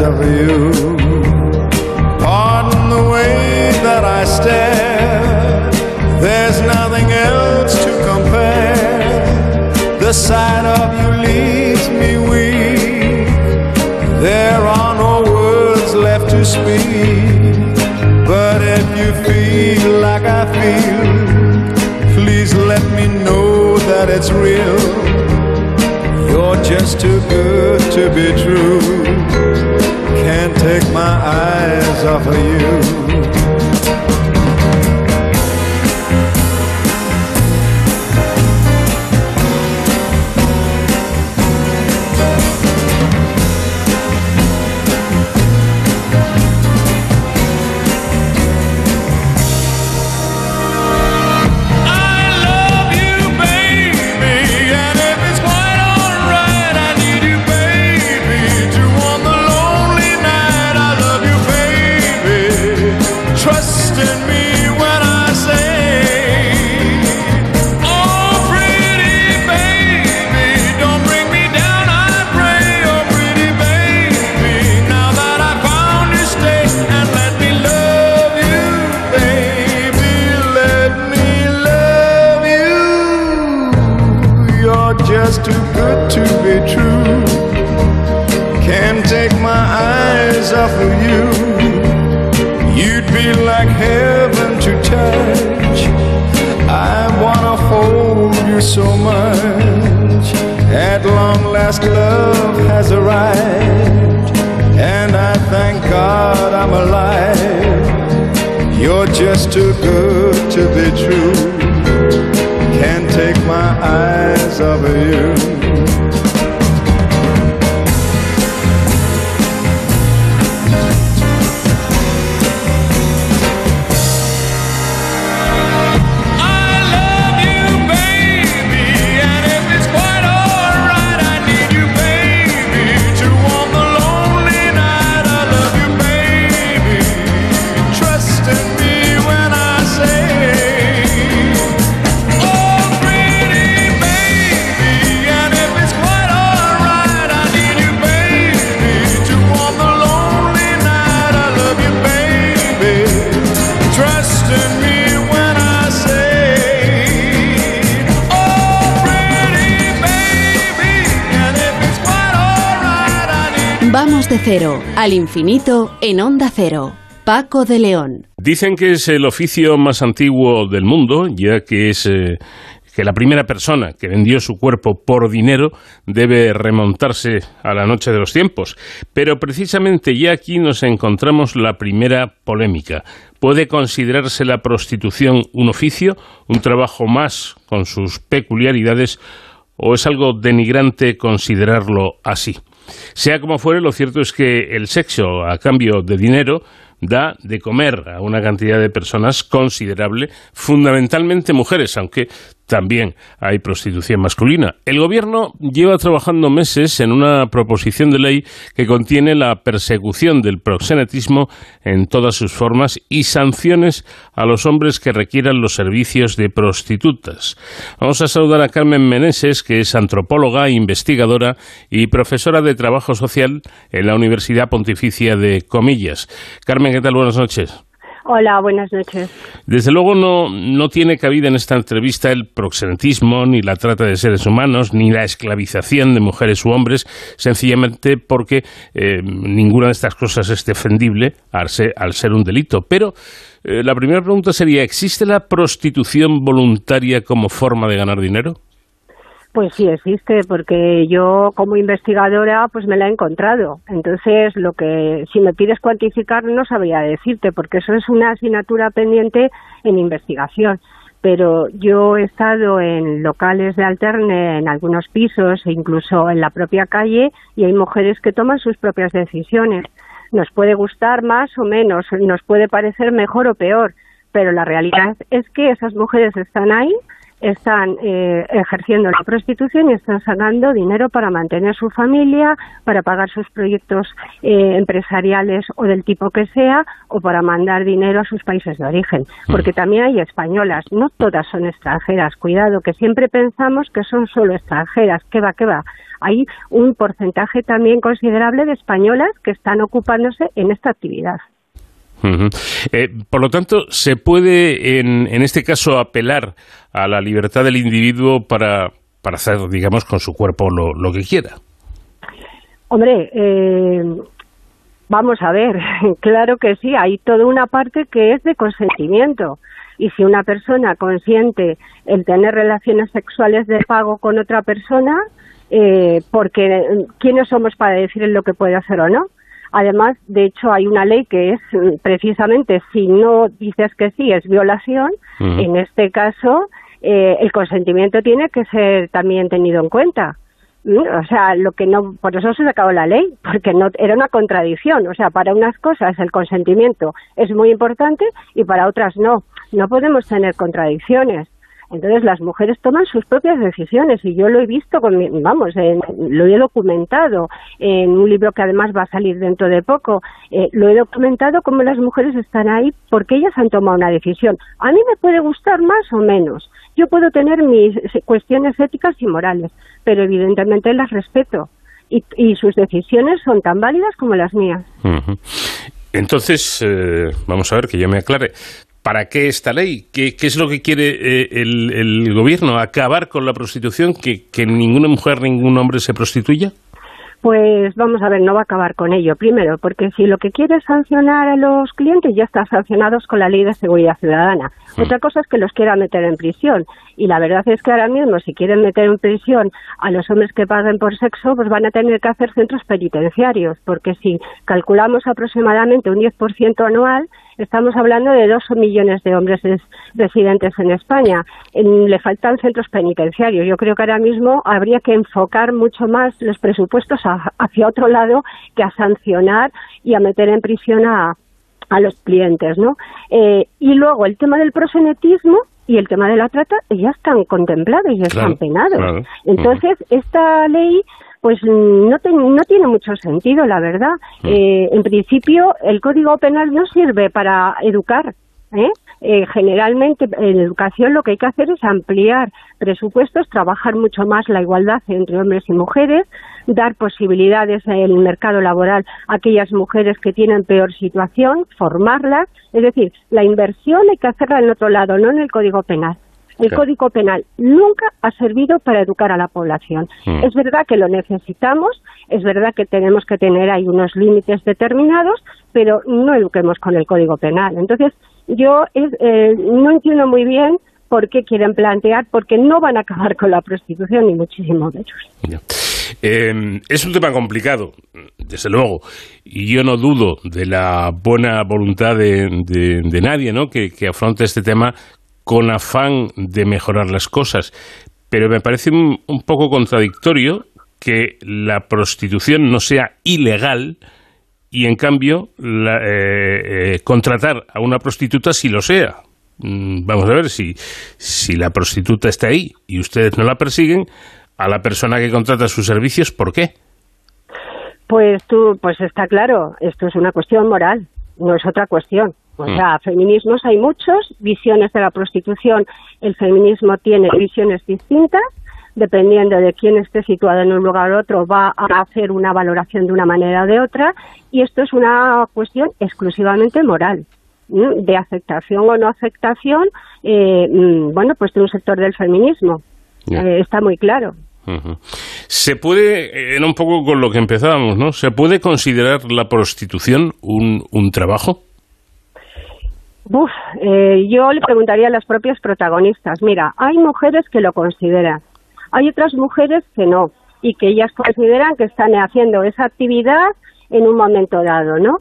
of you. Pardon the way that I stare. There's nothing else to compare. The sight of you leaves me weak. There are no words left to speak. But if you feel like I feel, please let me know that it's real. You're just too good to be true. Take my eyes off of you. Al infinito en Onda Cero. Paco de León. Dicen que es el oficio más antiguo del mundo, ya que es eh, que la primera persona que vendió su cuerpo por dinero debe remontarse a la noche de los tiempos. Pero precisamente ya aquí nos encontramos la primera polémica. ¿Puede considerarse la prostitución un oficio, un trabajo más con sus peculiaridades, o es algo denigrante considerarlo así? Sea como fuere, lo cierto es que el sexo a cambio de dinero da de comer a una cantidad de personas considerable, fundamentalmente mujeres, aunque también hay prostitución masculina. El Gobierno lleva trabajando meses en una proposición de ley que contiene la persecución del proxenetismo en todas sus formas y sanciones a los hombres que requieran los servicios de prostitutas. Vamos a saludar a Carmen Meneses, que es antropóloga, investigadora y profesora de trabajo social en la Universidad Pontificia de Comillas. Carmen, ¿qué tal? Buenas noches. Hola, buenas noches. Desde luego no, no tiene cabida en esta entrevista el proxenetismo, ni la trata de seres humanos, ni la esclavización de mujeres u hombres, sencillamente porque eh, ninguna de estas cosas es defendible al ser, un delito. Pero eh, la primera pregunta sería, ¿existe la prostitución voluntaria como forma de ganar dinero? Pues sí existe, porque yo como investigadora pues me la he encontrado. Entonces, lo que si me pides cuantificar no sabría decirte, porque eso es una asignatura pendiente en investigación. Pero yo he estado en locales de alterne, en algunos pisos e incluso en la propia calle y hay mujeres que toman sus propias decisiones. Nos puede gustar más o menos, nos puede parecer mejor o peor, pero la realidad es que esas mujeres están ahí están eh, ejerciendo la prostitución y están sacando dinero para mantener su familia, para pagar sus proyectos eh, empresariales o del tipo que sea, o para mandar dinero a sus países de origen. Mm. Porque también hay españolas, no todas son extranjeras, cuidado, que siempre pensamos que son solo extranjeras, que va, que va. Hay un porcentaje también considerable de españolas que están ocupándose en esta actividad. Eh, por lo tanto, ¿se puede en, en, este caso apelar a la libertad del individuo para, para hacer, digamos, con su cuerpo lo, lo que quiera? Hombre, eh, vamos a ver, claro que sí, hay toda una parte que es de consentimiento. Y si una persona consiente el tener relaciones sexuales de pago con otra persona, eh, porque ¿quiénes somos para decir lo que puede hacer o no? Además, de hecho, hay una ley que es mm, precisamente si no dices que sí es violación, en este caso eh, el consentimiento tiene que ser también tenido en cuenta. ¿Mm? O sea, lo que no, por eso se acabó la ley, porque no era una contradicción. O sea, para unas cosas el consentimiento es muy importante y para otras no. No podemos tener contradicciones. Entonces las mujeres toman sus propias decisiones y yo lo he visto, con vamos, lo he documentado en un libro que además va a salir dentro de poco. Eh, lo he documentado cómo las mujeres están ahí porque ellas han tomado una decisión. A mí me puede gustar más o menos. Yo puedo tener mis cuestiones éticas y morales, pero evidentemente las respeto. Y, sus decisiones son tan válidas como las mías. Entonces, eh, vamos a ver que yo me aclare. ¿Para qué esta ley? ¿Qué, qué es lo que quiere eh, el, el, gobierno? ¿Acabar con la prostitución? ¿Que, ¿Que ninguna mujer, ningún hombre se prostituya? Pues vamos a ver, no va a acabar con ello. Primero, porque si lo que quiere es sancionar a los clientes, ya están sancionados con la ley de seguridad ciudadana. Hmm. Otra cosa es que los quiera meter en prisión. Y la verdad es que ahora mismo, si quieren meter en prisión a los hombres que paguen por sexo, pues van a tener que hacer centros penitenciarios, porque si calculamos aproximadamente un 10% anual, estamos hablando de dos millones de hombres residentes en España. le faltan centros penitenciarios. Yo creo que ahora mismo habría que enfocar mucho más los presupuestos hacia otro lado que a sancionar y a meter en prisión a, los clientes, ¿no? Eh, y luego el tema del prosenetismo y el tema de la trata ya están contemplados y están penados. Entonces, esta ley pues no, no tiene mucho sentido, la verdad. Eh, en principio, el Código Penal no sirve para educar. ¿eh? Eh, generalmente en educación lo que hay que hacer es ampliar presupuestos, trabajar mucho más la igualdad entre hombres y mujeres, dar posibilidades en el mercado laboral a aquellas mujeres que tienen peor situación, formarlas. Es decir, la inversión hay que hacerla en otro lado, no en el Código Penal. El Código Penal nunca ha servido para educar a la población. Mm. Es verdad que lo necesitamos, es verdad que tenemos que tener ahí unos límites determinados, pero no eduquemos con el Código Penal. Entonces, yo eh, no entiendo muy bien por qué quieren plantear, porque no van a acabar con la prostitución, ni muchísimo menos. Eh, es un tema complicado, desde luego, y yo no dudo de la buena voluntad de, nadie ¿no? que, afronte este tema con afán de mejorar las cosas. Pero me parece un, poco contradictorio que la prostitución no sea ilegal y, en cambio, eh, eh, contratar a una prostituta si lo sea. Mm, vamos a ver, si, si la prostituta está ahí y ustedes no la persiguen, a la persona que contrata sus servicios, ¿por qué? Pues tú, pues está claro, esto es una cuestión moral, no es otra cuestión. O mm. sea, feminismos hay muchos, visiones de la prostitución, el feminismo tiene visiones distintas, dependiendo de quién esté situado en un lugar u otro, va a hacer una valoración de una manera o de otra, y esto es una cuestión exclusivamente moral de aceptación o no aceptación, eh, mm, bueno, pues de un sector del feminismo. Eh, está muy claro. Se puede, en un poco con lo que empezábamos, ¿no? ¿Se puede considerar la prostitución un, un trabajo? Uf, eh, yo le preguntaría a las propias protagonistas. Mira, hay mujeres que lo consideran, hay otras mujeres que no, y que ellas consideran que están haciendo esa actividad en un momento dado, ¿no?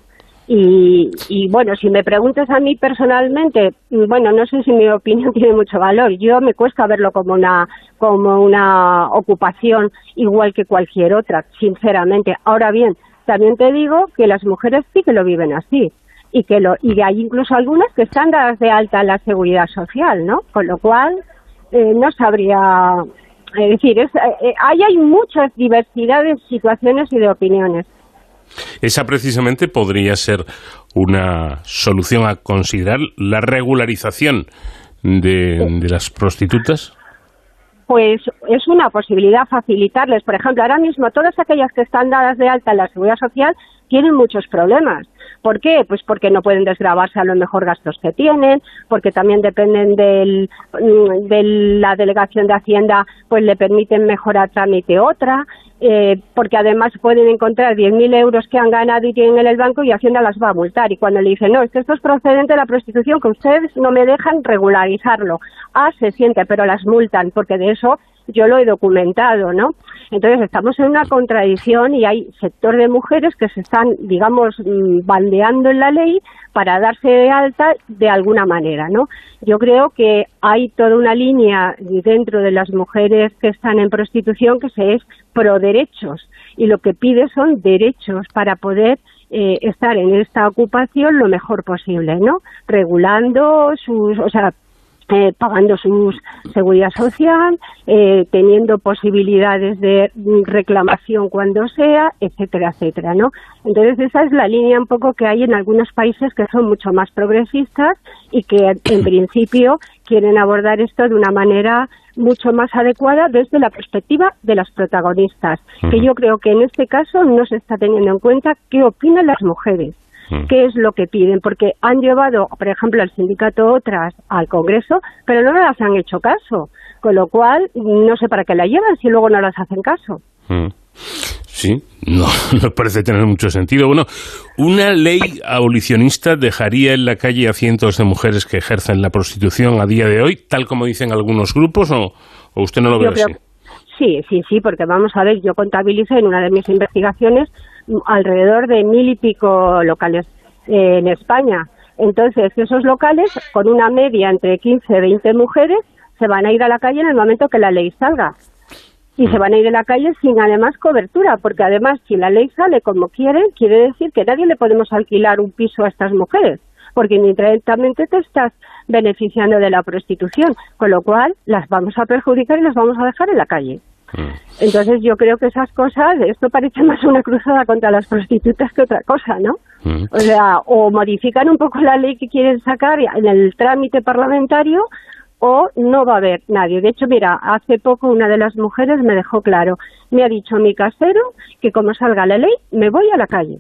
Y, y, bueno, si me preguntas a mí personalmente, bueno, no sé si mi opinión tiene mucho valor. Yo me cuesta verlo como una, como una ocupación igual que cualquier otra, sinceramente. Ahora bien, también te digo que las mujeres sí que lo viven así y que lo y hay incluso algunas que están dadas de alta en la seguridad social, ¿no? Con lo cual eh, no sabría, es decir, es, eh, ahí hay muchas diversidades, situaciones y de opiniones. Esa precisamente podría ser una solución a considerar la regularización de, las prostitutas pues es una posibilidad facilitarles. Por ejemplo, ahora mismo todas aquellas que están dadas de alta en la seguridad social tienen muchos problemas. ¿Por qué? Pues porque no pueden desgravarse a lo mejor gastos que tienen, porque también dependen del, mm, de la delegación de Hacienda, pues le permiten mejorar trámite otra, eh, porque además pueden encontrar 10.000 euros que han ganado y tienen en el banco y Hacienda las va a multar. Y cuando le dicen, no, es que esto es procedente de la prostitución, que ustedes no me dejan regularizarlo. Ah, se siente, pero las multan, porque de eso yo lo he documentado, ¿no? Entonces estamos en una contradicción y hay sector de mujeres que se están, digamos, mm, bandeando en la ley para darse de alta de alguna manera, ¿no? Yo creo que hay toda una línea dentro de las mujeres que están en prostitución que se es pro derechos y lo que pide son derechos para poder eh, estar en esta ocupación lo mejor posible, ¿no? Regulando sus, o sea, eh, pagando su seguridad social, eh, teniendo posibilidades de reclamación cuando sea, etcétera, etcétera, ¿no? Entonces esa es la línea un poco que hay en algunos países que son mucho más progresistas y que en principio quieren abordar esto de una manera mucho más adecuada desde la perspectiva de las protagonistas, que yo creo que en este caso no se está teniendo en cuenta qué opinan las mujeres Mm. qué es lo que piden, porque han llevado, por ejemplo, al sindicato otras al Congreso, pero no las han hecho caso, con lo cual no sé para qué la llevan si luego no las hacen caso. Mm. Sí, no, no parece tener mucho sentido. Bueno, ¿una ley abolicionista dejaría en la calle a cientos de mujeres que ejercen la prostitución a día de hoy, tal como dicen algunos grupos, o, usted no lo ve así? Sí, sí, sí, porque vamos a ver, yo contabilizo en una de mis investigaciones alrededor de mil y pico locales eh, en España. Entonces, esos locales, con una media entre 15 y 20 mujeres, se van a ir a la calle en el momento que la ley salga. Y se van a ir a la calle sin además cobertura, porque además si la ley sale como quieren, quiere decir que nadie le podemos alquilar un piso a estas mujeres, porque indirectamente te estás beneficiando de la prostitución, con lo cual las vamos a perjudicar y las vamos a dejar en la calle. Mm. Entonces yo creo que esas cosas, esto parece más una cruzada contra las prostitutas que otra cosa, ¿no? Mm. O sea, o modifican un poco la ley que quieren sacar en el trámite parlamentario o no va a haber nadie. De hecho, mira, hace poco una de las mujeres me dejó claro, me ha dicho mi casero que como salga la ley me voy a la calle.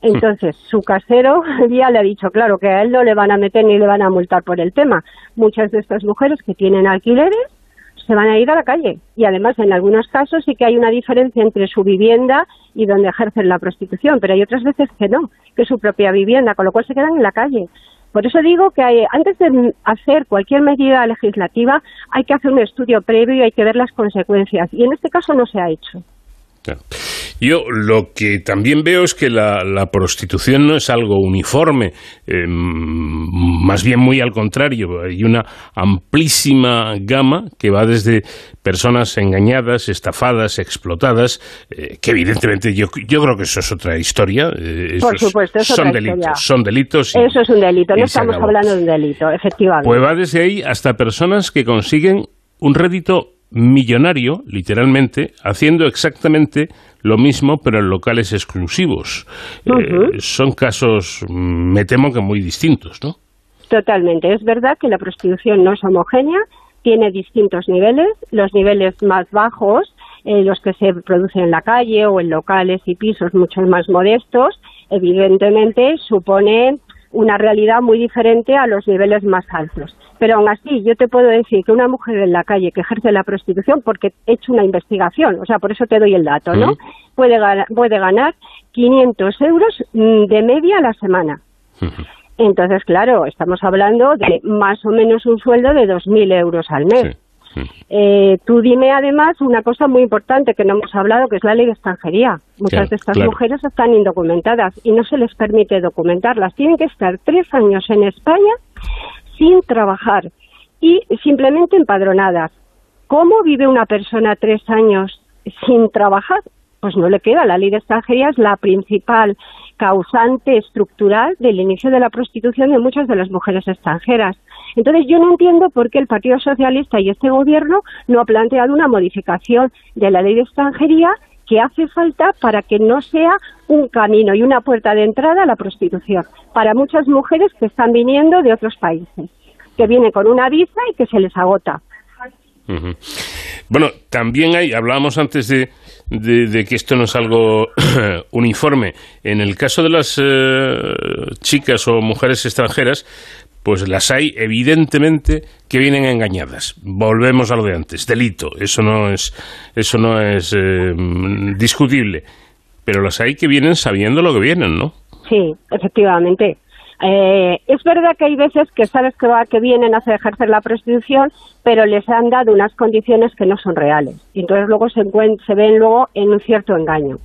Entonces, su casero ya le ha dicho, claro, que a él no le van a meter ni le van a multar por el tema. Muchas de estas mujeres que tienen alquileres se van a ir a la calle. Y además, en algunos casos sí que hay una diferencia entre su vivienda y donde ejercen la prostitución, pero hay otras veces que no, que es su propia vivienda, con lo cual se quedan en la calle. Por eso digo que hay- antes de hacer cualquier medida legislativa hay que hacer un estudio previo y hay que ver las consecuencias. Y en este caso no se ha hecho. Claro. Yo lo que también veo es que la, la prostitución no es algo uniforme, eh, más bien muy al contrario. Hay una amplísima gama que va desde personas engañadas, estafadas, explotadas, eh, que evidentemente yo, yo creo que eso es otra historia. eh, Por eso es- supuesto, es son otra delitos, historia. son delitos. y- Eso es un delito, no estamos hablando de un delito, efectivamente. Pues va desde ahí hasta personas que consiguen un rédito millonario, literalmente, haciendo exactamente lo mismo, pero en locales exclusivos. Eh, son casos, mm, me temo que muy distintos, ¿no? Totalmente. Es verdad que la prostitución no es homogénea, tiene distintos niveles. Los niveles más bajos, eh, los que se producen en la calle o en locales y pisos mucho más modestos, evidentemente suponen una realidad muy diferente a los niveles más altos. Pero aún así, yo te puedo decir que una mujer en la calle que ejerce la prostitución, porque he hecho una investigación, o sea, por eso te doy el dato, ¿no? Puede, ganar, puede ganar 500 euros mm, de media a la semana. Entonces, claro, estamos hablando de más o menos un sueldo de 2.000 euros al mes. Eh, tú dime además una cosa muy importante que no hemos hablado, que es la ley de extranjería. Muchas Claro, de estas claro. mujeres están indocumentadas y no se les permite documentarlas. Tienen que estar tres años en España sin trabajar y simplemente empadronadas. ¿Cómo vive una persona tres años sin trabajar? Pues no le queda. La ley de extranjería es la principal causante estructural del inicio de la prostitución de muchas de las mujeres extranjeras. Entonces yo no entiendo por qué el Partido Socialista y este gobierno no ha planteado una modificación de la ley de extranjería que hace falta para que no sea un camino y una puerta de entrada a la prostitución para muchas mujeres que están viniendo de otros países, que vienen con una visa y que se les agota. Bueno, también hay, hablábamos antes de, de- de que esto no es algo uniforme. En el caso de las eh, chicas o mujeres extranjeras, pues las hay evidentemente que vienen engañadas. Volvemos a lo de antes, delito. Eso no es, eso no es eh, discutible. Pero las hay que vienen sabiendo lo que vienen, ¿no? Sí, efectivamente. Eh, es verdad que hay veces que sabes que, va, que vienen a ejercer la prostitución, pero les han dado unas condiciones que no son reales. Y entonces luego se, se ven luego en un cierto engaño.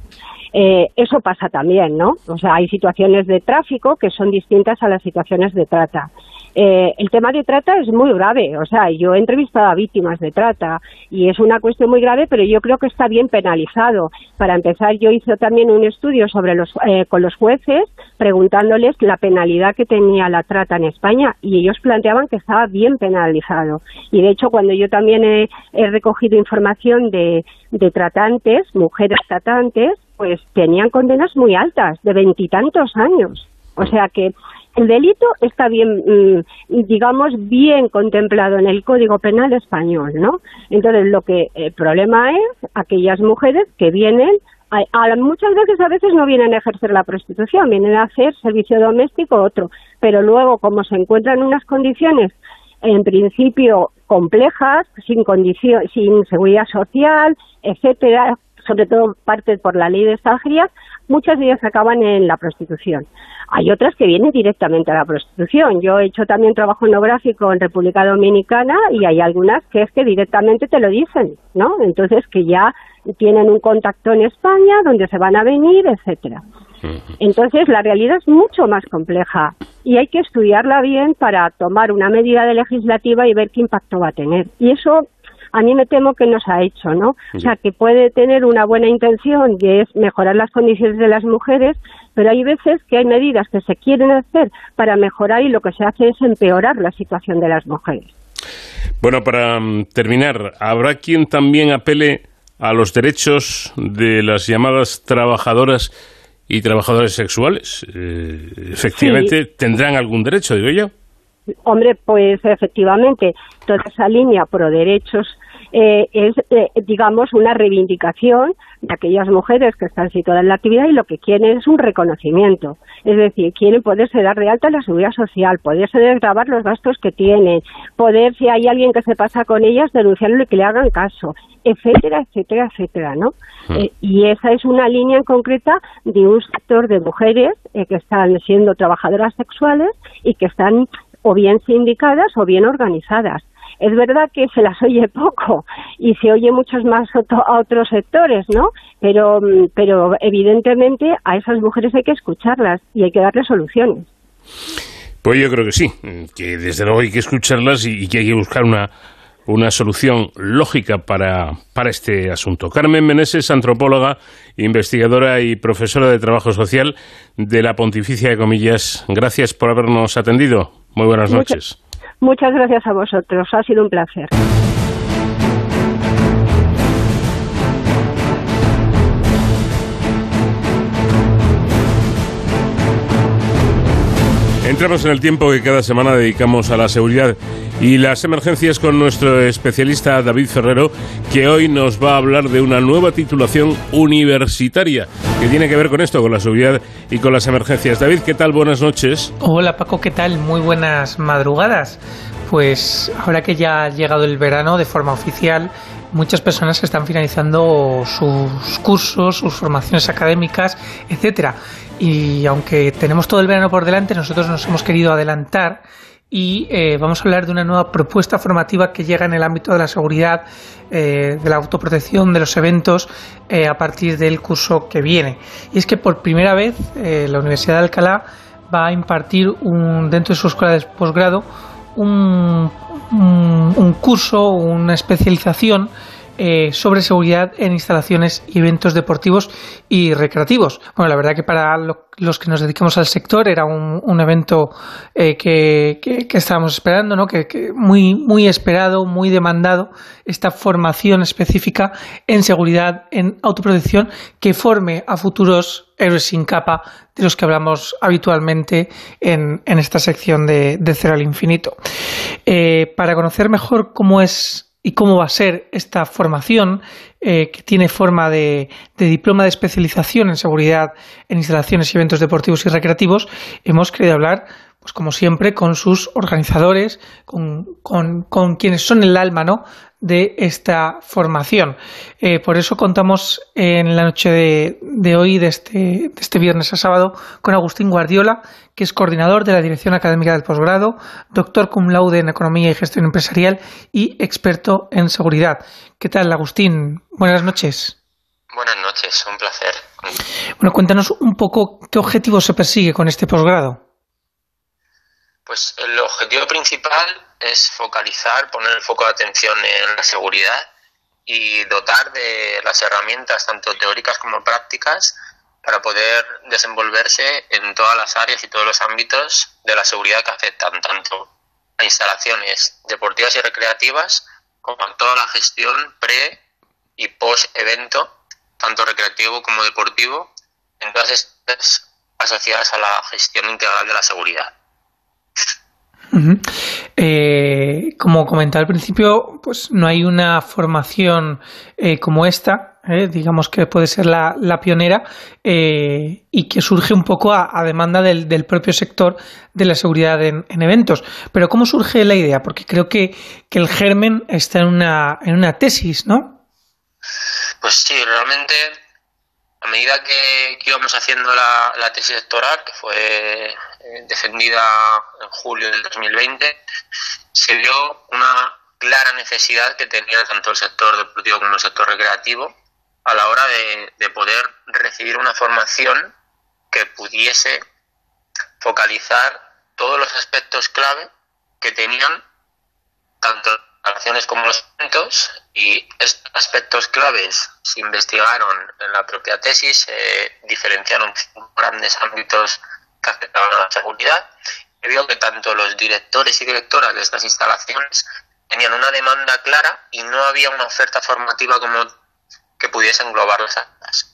Eh, eso pasa también, ¿no? O sea, hay situaciones de tráfico que son distintas a las situaciones de trata. Eh, el tema de trata es muy grave, o sea, yo he entrevistado a víctimas de trata y es una cuestión muy grave, pero yo creo que está bien penalizado. Para empezar, yo hice también un estudio sobre los, eh, con los jueces preguntándoles la penalidad que tenía la trata en España y ellos planteaban que estaba bien penalizado. Y de hecho, cuando yo también he, recogido información de, de tratantes, mujeres tratantes, pues tenían condenas muy altas, de veintitantos años. O sea que el delito está bien, mm, digamos, bien contemplado en el Código Penal español, ¿no? Entonces, lo que el problema es aquellas mujeres que vienen, a, a- muchas veces a veces no vienen a ejercer la prostitución, vienen a hacer servicio doméstico otro, pero luego como se encuentran en unas condiciones en principio complejas, sin condición, sin seguridad social, etcétera, sobre todo parte por la ley de extranjería, muchas de ellas acaban en la prostitución. Hay otras que vienen directamente a la prostitución. Yo he hecho también trabajo etnográfico en República Dominicana y hay algunas que es que directamente te lo dicen, ¿no? Entonces que ya tienen un contacto en España donde se van a venir, etcétera. Entonces, la realidad es mucho más compleja y hay que estudiarla bien para tomar una medida de legislativa y ver qué impacto va a tener. Y eso a mí me temo que no se ha hecho, ¿no? O sea, que puede tener una buena intención y es mejorar las condiciones de las mujeres, pero hay veces que hay medidas que se quieren hacer para mejorar y lo que se hace es empeorar la situación de las mujeres. Bueno, para mm, terminar, ¿habrá quien también apele a los derechos de las llamadas trabajadoras y trabajadores sexuales? Eh, efectivamente, tendrán algún derecho, digo yo. Hombre, pues efectivamente, toda esa línea pro derechos eh, es, eh, digamos, una reivindicación de aquellas mujeres que están situadas en la actividad y lo que quieren es un reconocimiento. Es decir, quieren poderse dar de alta en la seguridad social, poderse desgravar los gastos que tienen, poder, si hay alguien que se pasa con ellas, denunciarlo y que le hagan caso, etcétera, etcétera, etcétera, ¿no? Mm. Eh, y esa es una línea en concreta de un sector de mujeres eh, que están siendo trabajadoras sexuales y que están o bien sindicadas o bien organizadas. Es verdad que se las oye poco y se oye muchos más a otros sectores, ¿no? Pero, pero evidentemente a esas mujeres hay que escucharlas y hay que darles soluciones. Pues yo creo que sí, que desde luego hay que escucharlas y, y que hay que buscar una, una solución lógica para, para este asunto. Carmen Meneses, antropóloga, investigadora y profesora de trabajo social de la Pontificia de Comillas, gracias por habernos atendido. Muy buenas Muchas- noches. Muchas gracias a vosotros, ha sido un placer. Entramos en el tiempo que cada semana dedicamos a la seguridad y las emergencias con nuestro especialista David Ferrero, que hoy nos va a hablar de una nueva titulación universitaria que tiene que ver con esto, con la seguridad y con las emergencias. David, ¿qué tal? Buenas noches. Hola Paco, ¿qué tal? Muy buenas madrugadas. Pues ahora que ya ha llegado el verano de forma oficial, muchas personas están finalizando sus cursos, sus formaciones académicas, etcétera. Y aunque tenemos todo el verano por delante, nosotros nos hemos querido adelantar y eh, vamos a hablar de una nueva propuesta formativa que llega en el ámbito de la seguridad, eh, de la autoprotección, de los eventos eh, a partir del curso que viene. Y es que por primera vez la Universidad de Alcalá va a impartir un, dentro de su escuela de posgrado un, un curso, una especialización eh, sobre seguridad en instalaciones y eventos deportivos y recreativos. Bueno, la verdad que para lo- los que nos dedicamos al sector era un, evento eh, que, que- estábamos esperando, ¿no? que, que muy, muy esperado, muy demandado, esta formación específica en seguridad, en autoprotección, que forme a futuros héroes sin capa de los que hablamos habitualmente en, en esta sección de, de Cero al Infinito. Eh, para conocer mejor cómo es y cómo va a ser esta formación, eh, que tiene forma de, de diploma de especialización en seguridad en instalaciones y eventos deportivos y recreativos, hemos querido hablar, pues como siempre, con sus organizadores, con, con- con quienes son el alma ¿no? De esta formación. Eh, por eso contamos en la noche de, de hoy, de este, de este viernes a sábado, con Agustín Guardiola, que es coordinador de la Dirección Académica del Posgrado, doctor cum laude en Economía y Gestión Empresarial y experto en seguridad. ¿Qué tal, Agustín? Buenas noches. Buenas noches, un placer. Bueno, cuéntanos un poco qué objetivo se persigue con este posgrado. Pues el objetivo principal es focalizar, poner el foco de atención en la seguridad y dotar de las herramientas, tanto teóricas como prácticas, para poder desenvolverse en todas las áreas y todos los ámbitos de la seguridad que afectan tanto a instalaciones deportivas y recreativas como a toda la gestión pre y post evento, tanto recreativo como deportivo, en todas estas asociadas a la gestión integral de la seguridad. Eh, como comentaba al principio, pues no hay una formación eh, como esta, eh, digamos que puede ser la, pionera eh, y que surge un poco a, demanda del, propio sector de la seguridad en, en eventos. Pero ¿cómo surge la idea? Porque creo que, que el germen está en una, en una tesis, ¿no? Pues sí, realmente a medida que, que íbamos haciendo la, la tesis doctoral, que fue eh, defendida en julio del 2020, se vio una clara necesidad que tenía tanto el sector deportivo como el sector recreativo a la hora de, de poder recibir una formación que pudiese focalizar todos los aspectos clave que tenían tanto las relaciones como los eventos y estos aspectos claves se investigaron en la propia tesis, se diferenciaron cinco grandes ámbitos que afectaban a la seguridad y vio que tanto los directores y directoras de estas instalaciones tenían una demanda clara y no había una oferta formativa como que pudiese englobarlas a todas.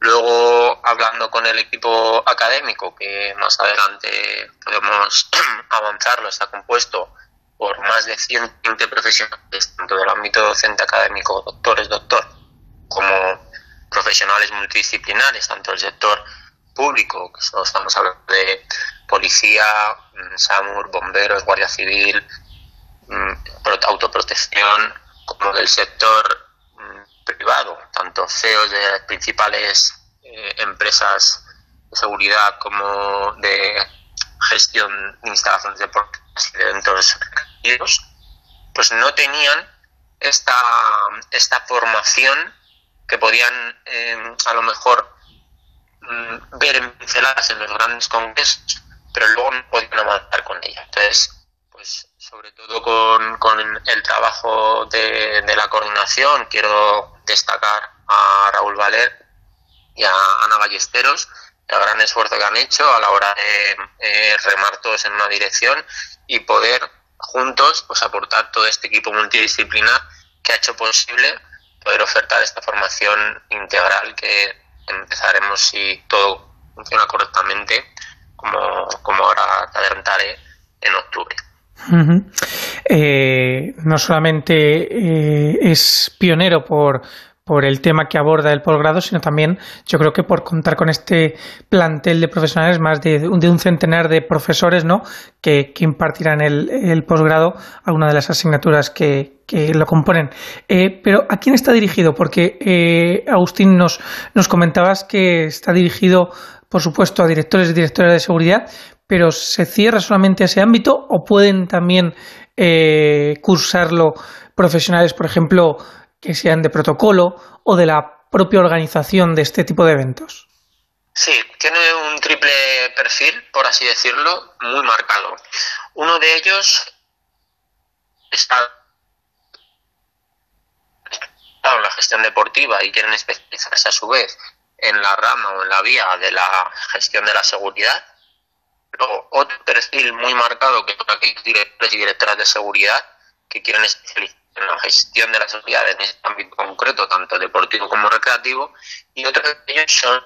Luego, hablando con el equipo académico, que más adelante podemos avanzarlo, está compuesto por más de 120 profesionales, tanto del ámbito docente académico, doctores, doctor, como profesionales multidisciplinares, tanto del sector público, que estamos hablando de policía, mm, SAMUR, bomberos, guardia civil, mm, autoprotección, como del sector mm, privado, tanto CEOs de las principales eh, empresas de seguridad como de gestión de instalaciones deportivas de eventos pues no tenían esta, esta formación que podían eh, a lo mejor mm, ver en pinceladas en los grandes congresos, pero luego no podían avanzar con ella. Entonces, pues sobre todo con, con el trabajo de, de, la coordinación, quiero destacar a Raúl Valer y a Ana Ballesteros, el gran esfuerzo que han hecho a la hora de eh, remar todos en una dirección y poder juntos pues aportar todo este equipo multidisciplinar que ha hecho posible poder ofertar esta formación integral que empezaremos si todo funciona correctamente como, como ahora te adelantaré en octubre. eh, no solamente eh, es pionero por por el tema que aborda el posgrado, sino también yo creo que por contar con este plantel de profesionales, más de, un centenar de profesores ¿no? que, que impartirán el, el posgrado, alguna de las asignaturas que, que lo componen. Eh, pero ¿a quién está dirigido? Porque eh, Agustín nos, nos comentabas que está dirigido, por supuesto, a directores y directoras de seguridad, pero ¿se cierra solamente ese ámbito o pueden también eh, cursarlo profesionales, por ejemplo, que sean de protocolo o de la propia organización de este tipo de eventos? Sí, tiene un triple perfil, por así decirlo, muy marcado. Uno de ellos está en la gestión deportiva y quieren especializarse a su vez en la rama o en la vía de la gestión de la seguridad. Luego, otro perfil muy marcado que son aquellos directores y directoras de seguridad que quieren especializarse en la gestión de la seguridad en este ámbito concreto, tanto deportivo como recreativo, y otros de ellos son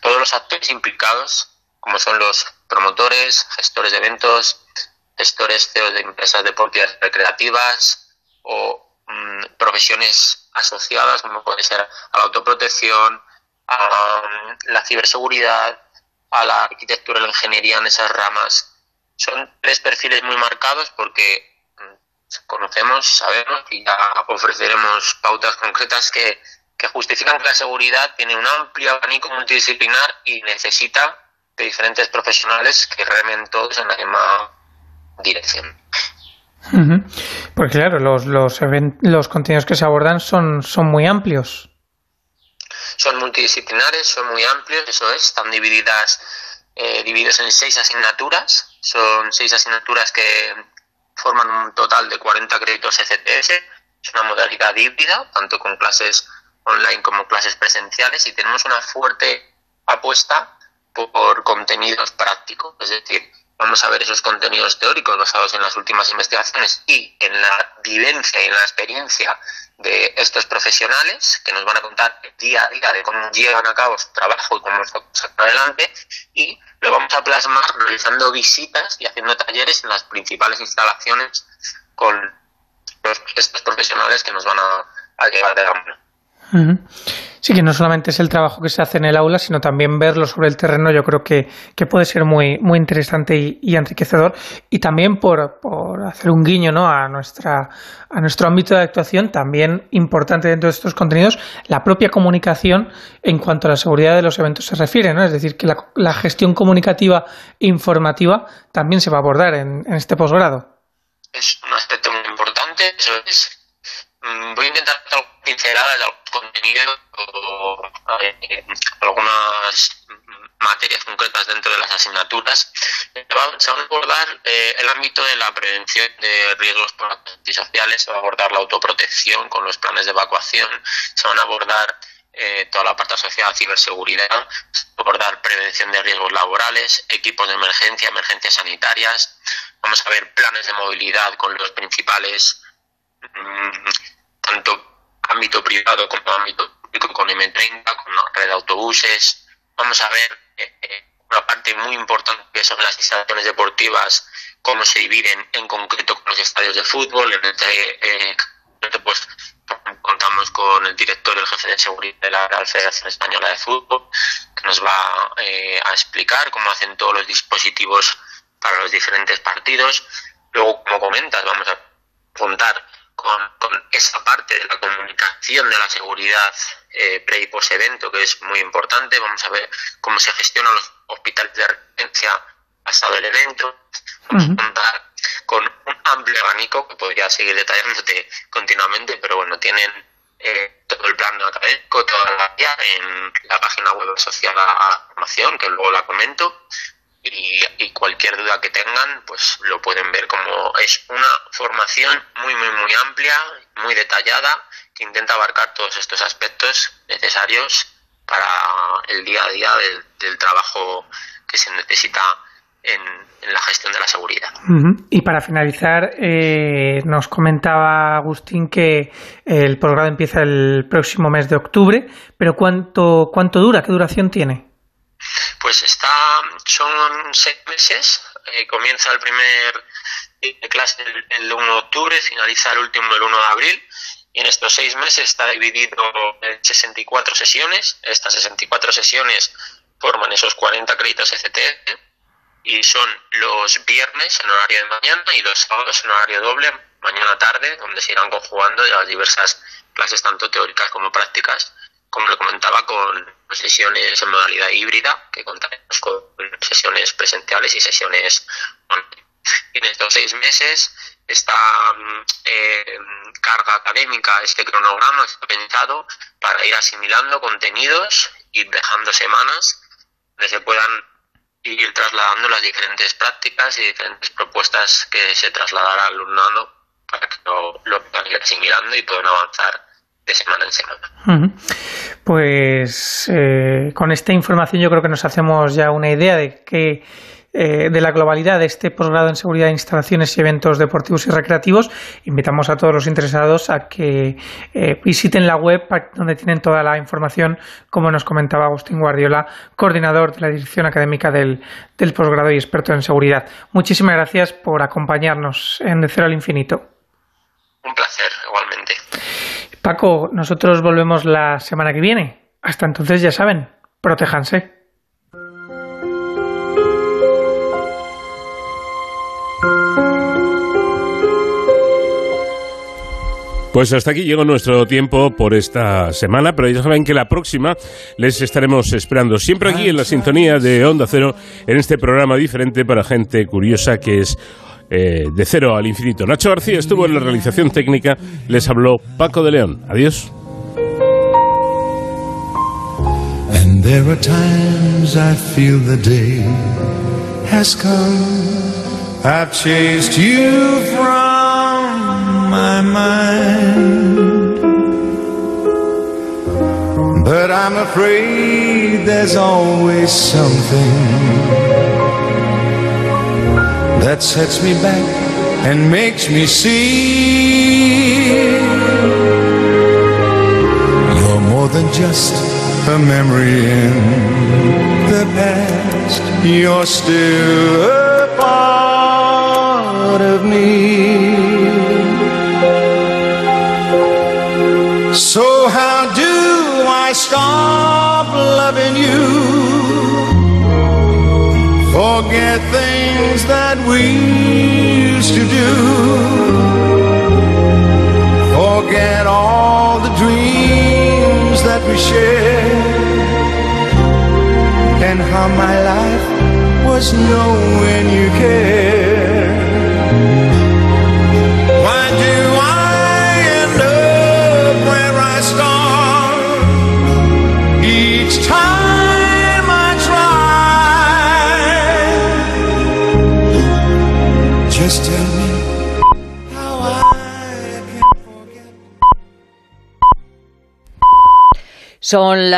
todos los actores implicados, como son los promotores, gestores de eventos, gestores CEOs de empresas deportivas recreativas o mmm, profesiones asociadas, como puede ser a la autoprotección, a la ciberseguridad, a la arquitectura y la ingeniería en esas ramas. Son tres perfiles muy marcados porque conocemos, sabemos y ya ofreceremos pautas concretas que, que justifican que la seguridad tiene un amplio abanico multidisciplinar y necesita de diferentes profesionales que remen todos en la misma dirección. Porque claro, los, los, los contenidos que se abordan son, son muy amplios. Son multidisciplinares, son muy amplios, eso es, están divididas eh, divididos en seis asignaturas. Son seis asignaturas que forman un total de 40 créditos ECTS. Es una modalidad híbrida, tanto con clases online como clases presenciales, y tenemos una fuerte apuesta por contenidos prácticos, es decir, vamos a ver esos contenidos teóricos basados en las últimas investigaciones y en la vivencia y en la experiencia de estos profesionales que nos van a contar día a día de cómo llevan a cabo su trabajo y cómo se sacan adelante y lo vamos a plasmar realizando visitas y haciendo talleres en las principales instalaciones con los, estos profesionales que nos van a, a llevar de la mano. Sí, que no solamente es el trabajo que se hace en el aula, sino también verlo sobre el terreno, yo creo que, que puede ser muy, muy interesante y, y enriquecedor. Y también por, por, hacer un guiño ¿no? a, nuestra, a nuestro ámbito de actuación, también importante dentro de estos contenidos, la propia comunicación en cuanto a la seguridad de los eventos se refiere. ¿no? Es decir, que la, la gestión comunicativa e informativa también se va a abordar en, en este posgrado. Es un aspecto muy importante, eso es voy a intentar hacer pinceladas de contenido o eh, algunas materias concretas dentro de las asignaturas. Se va a abordar eh, el ámbito de la prevención de riesgos antisociales, se va a abordar la autoprotección con los planes de evacuación, se van a abordar eh, toda la parte asociada a ciberseguridad, abordar prevención de riesgos laborales, equipos de emergencia, emergencias sanitarias, vamos a ver planes de movilidad con los principales tanto ámbito privado como ámbito público, con M30, con red de autobuses. Vamos a ver eh, una parte muy importante que son las instalaciones deportivas cómo se dividen en concreto con los estadios de fútbol. En este, eh, pues contamos con el director el jefe de seguridad de la Real Federación Española de Fútbol, que nos va eh, a explicar cómo hacen todos los dispositivos para los diferentes partidos. Luego, como comentas, vamos a contar con, con esa parte de la comunicación de la seguridad eh, pre y post evento, que es muy importante. Vamos a ver cómo se gestionan los hospitales de referencia pasado el evento. Vamos a contar con un amplio abanico que podría seguir detallándote continuamente, pero bueno, tienen eh, todo el plan académico, toda la guía en la página web asociada a la formación, que luego la comento. Y, cualquier duda que tengan, pues lo pueden ver como es una formación muy, muy, muy amplia, muy detallada, que intenta abarcar todos estos aspectos necesarios para el día a día del, trabajo que se necesita en, en, la gestión de la seguridad. Y para finalizar, eh, nos comentaba Agustín que el programa empieza el próximo mes de octubre, pero ¿cuánto, cuánto dura? ¿Qué duración tiene? Pues está, son seis meses, eh, comienza el primer clase el, el 1 de octubre, finaliza el último el 1 de abril, y en estos seis meses está dividido en 64 sesiones. Estas 64 sesiones forman esos 40 créditos ECT y son los viernes en horario de mañana y los sábados en horario doble, mañana tarde, donde se irán conjugando las diversas clases tanto teóricas como prácticas, como le comentaba, con sesiones en modalidad híbrida, que contaremos con sesiones presenciales y sesiones online. En estos seis meses, esta eh, carga académica, este cronograma está pensado para ir asimilando contenidos y dejando semanas donde se puedan ir trasladando las diferentes prácticas y diferentes propuestas que se trasladará al alumnado para que lo, lo puedan ir asimilando y puedan avanzar de semana en semana. Pues eh, con esta información yo creo que nos hacemos ya una idea de que eh, de la globalidad de este posgrado en seguridad de instalaciones y eventos deportivos y recreativos. Invitamos a todos los interesados a que eh, visiten la web donde tienen toda la información, como nos comentaba Agustín Guardiola, coordinador de la Dirección Académica del, del posgrado y experto en seguridad. Muchísimas gracias por acompañarnos en De Cero al Infinito. Un placer, igualmente. Paco, nosotros volvemos la semana que viene. Hasta entonces, ya saben, protéjanse. Pues hasta aquí llegó nuestro tiempo por esta semana, pero ya saben que la próxima les estaremos esperando siempre aquí en la sintonía de Onda Cero, en este programa diferente para gente curiosa que es eh, de cero al infinito. Nacho García estuvo en la realización técnica, les habló Paco de León. Adiós. And there are times I feel the day has come. I've chased you from my mind. But I'm afraid there's always something that sets me back and makes me see you're more than just a memory in the past. You're still a part of me. So, how do I stop Forget things that we used to do. Forget all the dreams that we shared. And how my life was knowing you cared. Why do Just tell me how I can forget. Son las